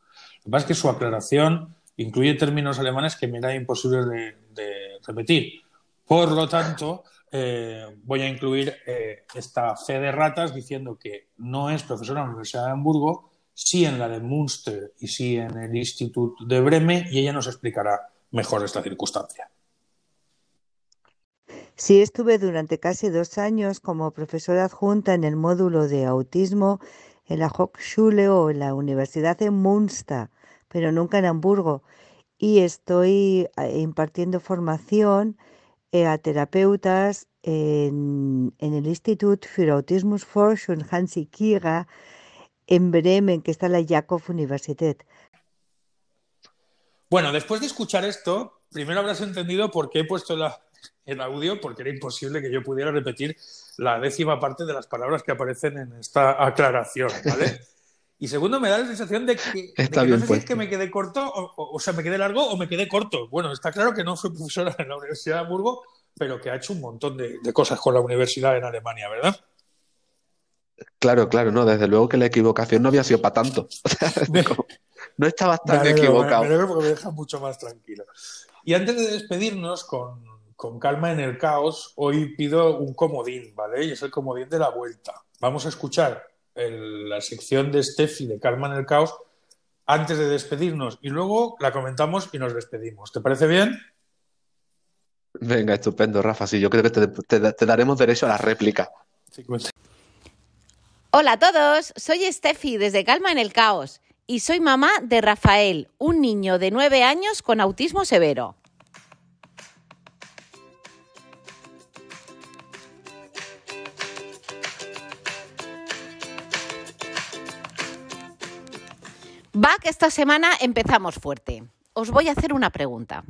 Lo que es que su aclaración incluye términos alemanes que me era imposible de repetir. Por lo tanto, eh, voy a incluir eh, esta fe de ratas diciendo que no es profesora en la Universidad de Hamburgo, sí en la de Münster y sí en el Instituto de Breme, y ella nos explicará mejor esta circunstancia. Sí, estuve durante casi dos años como profesora adjunta en el módulo de autismo en la Hochschule o en la Universidad de Münster, pero nunca en Hamburgo. Y estoy eh, impartiendo formación eh, a terapeutas en, el Institut für Autismusforschung Hansi Kira en Bremen, que está en la Jakob Universität. Bueno, después de escuchar esto, primero habrás entendido por qué he puesto el audio, porque era imposible que yo pudiera repetir la décima parte de las palabras que aparecen en esta aclaración, ¿vale? Y segundo, me da la sensación de que, no sé si es que me quedé corto, o, o, sea, me quedé largo o me quedé corto. Bueno, está claro que no soy profesora en la Universidad de Hamburgo, pero que ha hecho un montón de, cosas con la universidad en Alemania, ¿verdad? Claro, claro, no, desde luego que la equivocación no había sido para tanto. no estaba tan equivocado. Me, porque me deja mucho más tranquilo. Y antes de despedirnos con, con calma en el caos, hoy pido un comodín, ¿vale? Y es el comodín de la vuelta. Vamos a escuchar la sección de Steffi de Calma en el Caos antes de despedirnos y luego la comentamos y nos despedimos. ¿Te parece bien? Venga, estupendo, Rafa. Sí, yo creo que te, daremos derecho a la réplica. Hola a todos, soy Steffi desde Calma en el Caos y soy mamá de Rafael, un niño de nueve años con autismo severo. Va que esta semana empezamos fuerte. Os voy a hacer una pregunta.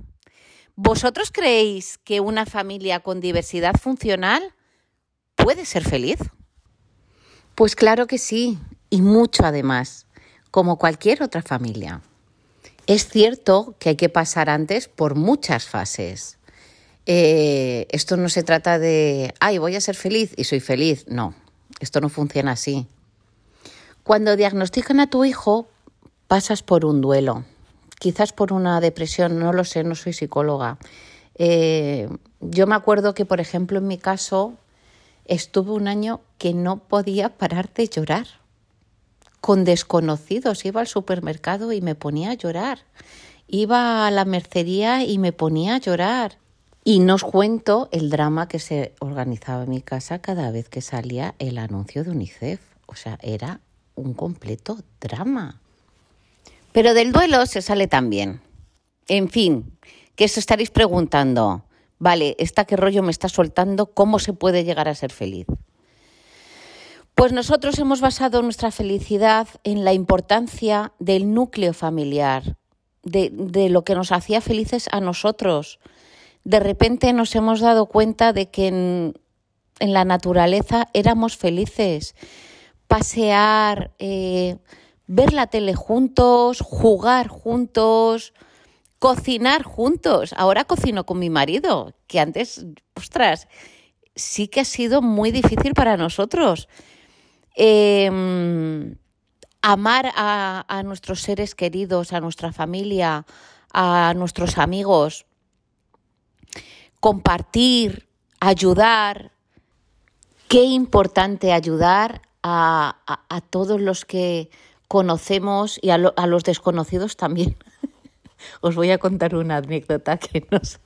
¿Vosotros creéis que una familia con diversidad funcional puede ser feliz? Pues claro que sí, y mucho además, como cualquier otra familia. Es cierto que hay que pasar antes por muchas fases. Eh, esto no se trata de, ay, voy a ser feliz y soy feliz. No, esto no funciona así. Cuando diagnostican a tu hijo, pasas por un duelo, quizás por una depresión, no lo sé, no soy psicóloga. Eh, yo me acuerdo que, por ejemplo, en mi caso, estuve un año que no podía parar de llorar con desconocidos. Iba al supermercado y me ponía a llorar. Iba a la mercería y me ponía a llorar. Y no os cuento el drama que se organizaba en mi casa cada vez que salía el anuncio de UNICEF. O sea, era un completo drama. Pero del duelo se sale también. En fin, que os estaréis preguntando, vale, ¿esta qué rollo me está soltando? ¿Cómo se puede llegar a ser feliz? Pues nosotros hemos basado nuestra felicidad en la importancia del núcleo familiar, de, lo que nos hacía felices a nosotros. De repente nos hemos dado cuenta de que en, en la naturaleza éramos felices. Pasear, eh, ver la tele juntos, jugar juntos, cocinar juntos. Ahora cocino con mi marido, que antes, ostras, sí que ha sido muy difícil para nosotros. Eh, amar a, nuestros seres queridos, a nuestra familia, a nuestros amigos, compartir, ayudar. Qué importante ayudar a, a todos los que conocemos y a, lo, a los desconocidos también. Os voy a contar una anécdota que nos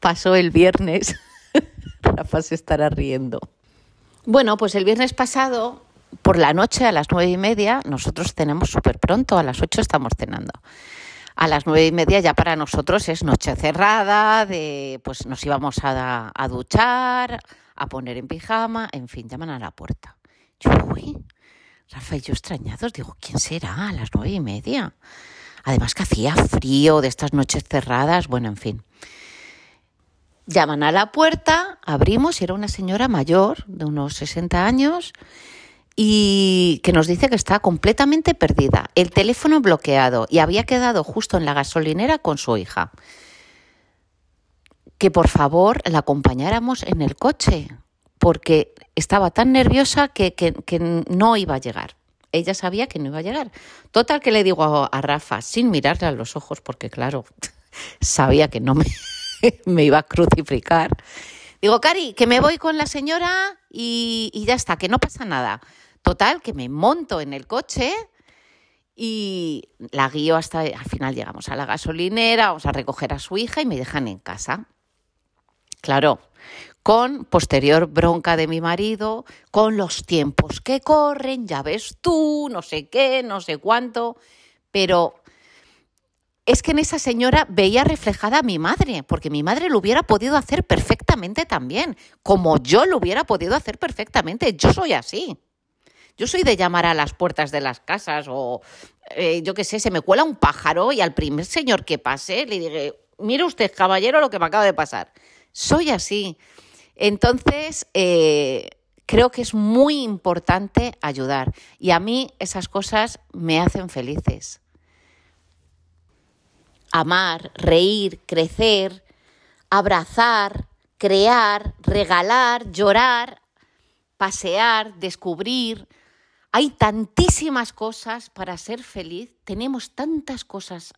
pasó el viernes. Rafa se estará riendo. Bueno, pues el viernes pasado por la noche a las nueve y media, nosotros cenamos súper pronto, a las ocho estamos cenando. A las nueve y media ya para nosotros es noche cerrada, de pues nos íbamos a, a duchar, a poner en pijama, en fin, llaman a la puerta. Yo, uy, Rafa y yo extrañados, digo, ¿quién será a las nueve y media? Además que hacía frío de estas noches cerradas, bueno, en fin. Llaman a la puerta, abrimos y era una señora mayor, de unos 60 años, y que nos dice que está completamente perdida, el teléfono bloqueado y había quedado justo en la gasolinera con su hija. Que por favor la acompañáramos en el coche, porque estaba tan nerviosa que, no iba a llegar. Ella sabía que no iba a llegar. Total que le digo a, Rafa, sin mirarle a los ojos, porque claro, sabía que no me, iba a crucificar. Digo, Cari, que me voy con la señora y ya está, que no pasa nada. Total, que me monto en el coche y la guío hasta, al final llegamos a la gasolinera, vamos a recoger a su hija y me dejan en casa. Claro, con posterior bronca de mi marido, con los tiempos que corren, ya ves tú, no sé qué, no sé cuánto, pero es que en esa señora veía reflejada a mi madre, porque mi madre lo hubiera podido hacer perfectamente también, como yo lo hubiera podido hacer perfectamente, yo soy así. Yo soy de llamar a las puertas de las casas o, eh, yo qué sé, se me cuela un pájaro y al primer señor que pase le diré, mire usted, caballero, lo que me acaba de pasar. Soy así. Entonces, eh, creo que es muy importante ayudar. Y a mí esas cosas me hacen felices. Amar, reír, crecer, abrazar, crear, regalar, llorar, pasear, descubrir, hay tantísimas cosas para ser feliz, tenemos tantas cosas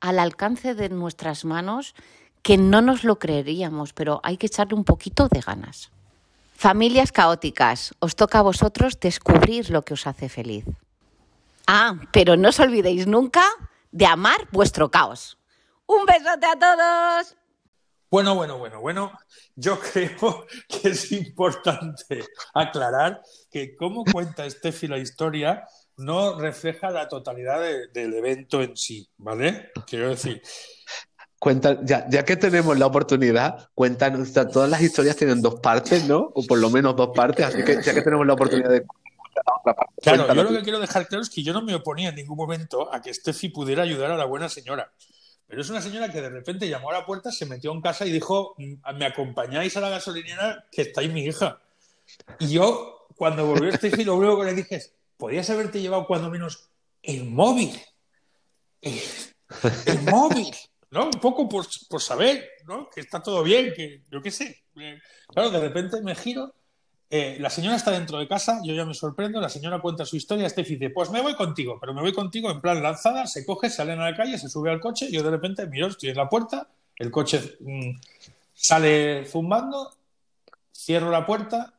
al alcance de nuestras manos que no nos lo creeríamos, pero hay que echarle un poquito de ganas. Familias caóticas, os toca a vosotros descubrir lo que os hace feliz. Ah, pero no os olvidéis nunca de amar vuestro caos. Un besote a todos. Bueno, bueno, bueno, bueno. Yo creo que es importante aclarar que cómo cuenta Steffi la historia no refleja la totalidad de, del evento en sí, ¿vale? Quiero decir. Cuenta, ya, ya que tenemos la oportunidad, cuéntanos, todas las historias tienen dos partes, ¿no? O por lo menos dos partes, así que ya que tenemos la oportunidad de la otra parte. Claro, yo lo que quiero dejar claro es que yo no me oponía en ningún momento a que Steffi pudiera ayudar a la buena señora. Pero es una señora que de repente llamó a la puerta, se metió en casa y dijo, me acompañáis a la gasolinera que está ahí mi hija. Y yo, cuando volvió Steffi, lo único que le dije es, podías haberte llevado cuando menos el móvil. El, el móvil. ¿No? Un poco por, por, saber, ¿no? Que está todo bien, que yo qué sé. Claro, de repente me giro, eh, la señora está dentro de casa, yo ya me sorprendo, la señora cuenta su historia, Steffi dice, pues me voy contigo, pero me voy contigo en plan lanzada, se coge, salen a la calle, se sube al coche, yo de repente miro, estoy en la puerta, el coche mmm, sale zumbando, cierro la puerta,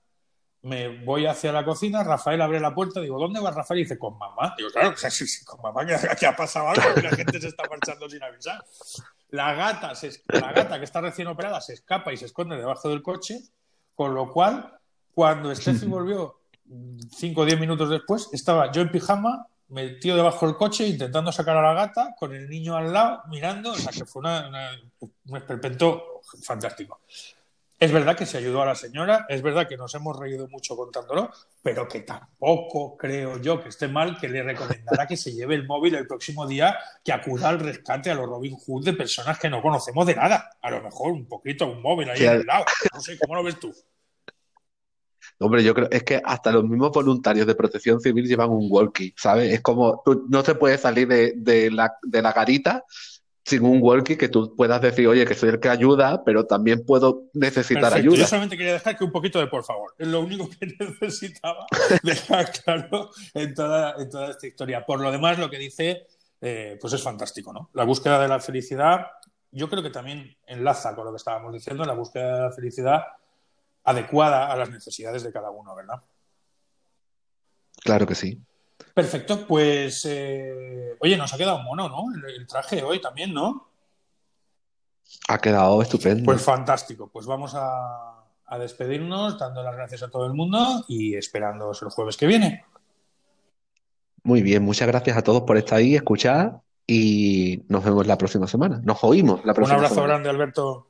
me voy hacia la cocina, Rafael abre la puerta, digo, ¿dónde va Rafael? Y dice, con mamá. Digo, claro, sí, sí, con mamá, que, ha pasado algo, que la gente se está marchando sin avisar. La gata, se, la gata que está recién operada se escapa y se esconde debajo del coche, con lo cual, cuando Steffi volvió cinco o diez minutos después, estaba yo en pijama, metido debajo del coche, intentando sacar a la gata, con el niño al lado, mirando, o sea, que fue una, una, un esperpento fantástico. Es verdad que se ayudó a la señora, es verdad que nos hemos reído mucho contándolo, pero que tampoco creo yo que esté mal que le recomendará que se lleve el móvil el próximo día, que acuda al rescate a los Robin Hood de personas que no conocemos de nada. A lo mejor un poquito, un móvil ahí al lado. No sé, ¿cómo lo ves tú? Hombre, yo creo, es que hasta los mismos voluntarios de protección civil llevan un walkie, ¿sabes? Es como, tú no te puedes salir de, de, la, de la garita sin un walkie que tú puedas decir, oye, que soy el que ayuda, pero también puedo necesitar Perfecto. ayuda. Yo solamente quería dejar que un poquito de por favor. Es lo único que necesitaba dejar claro en toda, en toda esta historia. Por lo demás, lo que dice, eh, pues es fantástico, ¿no? La búsqueda de la felicidad, yo creo que también enlaza con lo que estábamos diciendo, la búsqueda de la felicidad adecuada a las necesidades de cada uno, ¿verdad? Claro que sí. Perfecto, pues eh, oye, nos ha quedado mono, ¿no? El, el, traje hoy también, ¿no? Ha quedado estupendo. Pues fantástico, pues vamos a, a despedirnos dando las gracias a todo el mundo y esperándoos el jueves que viene. Muy bien, muchas gracias a todos por estar ahí, escuchar y nos vemos la próxima semana. Nos oímos la próxima Un abrazo semana. grande, Alberto.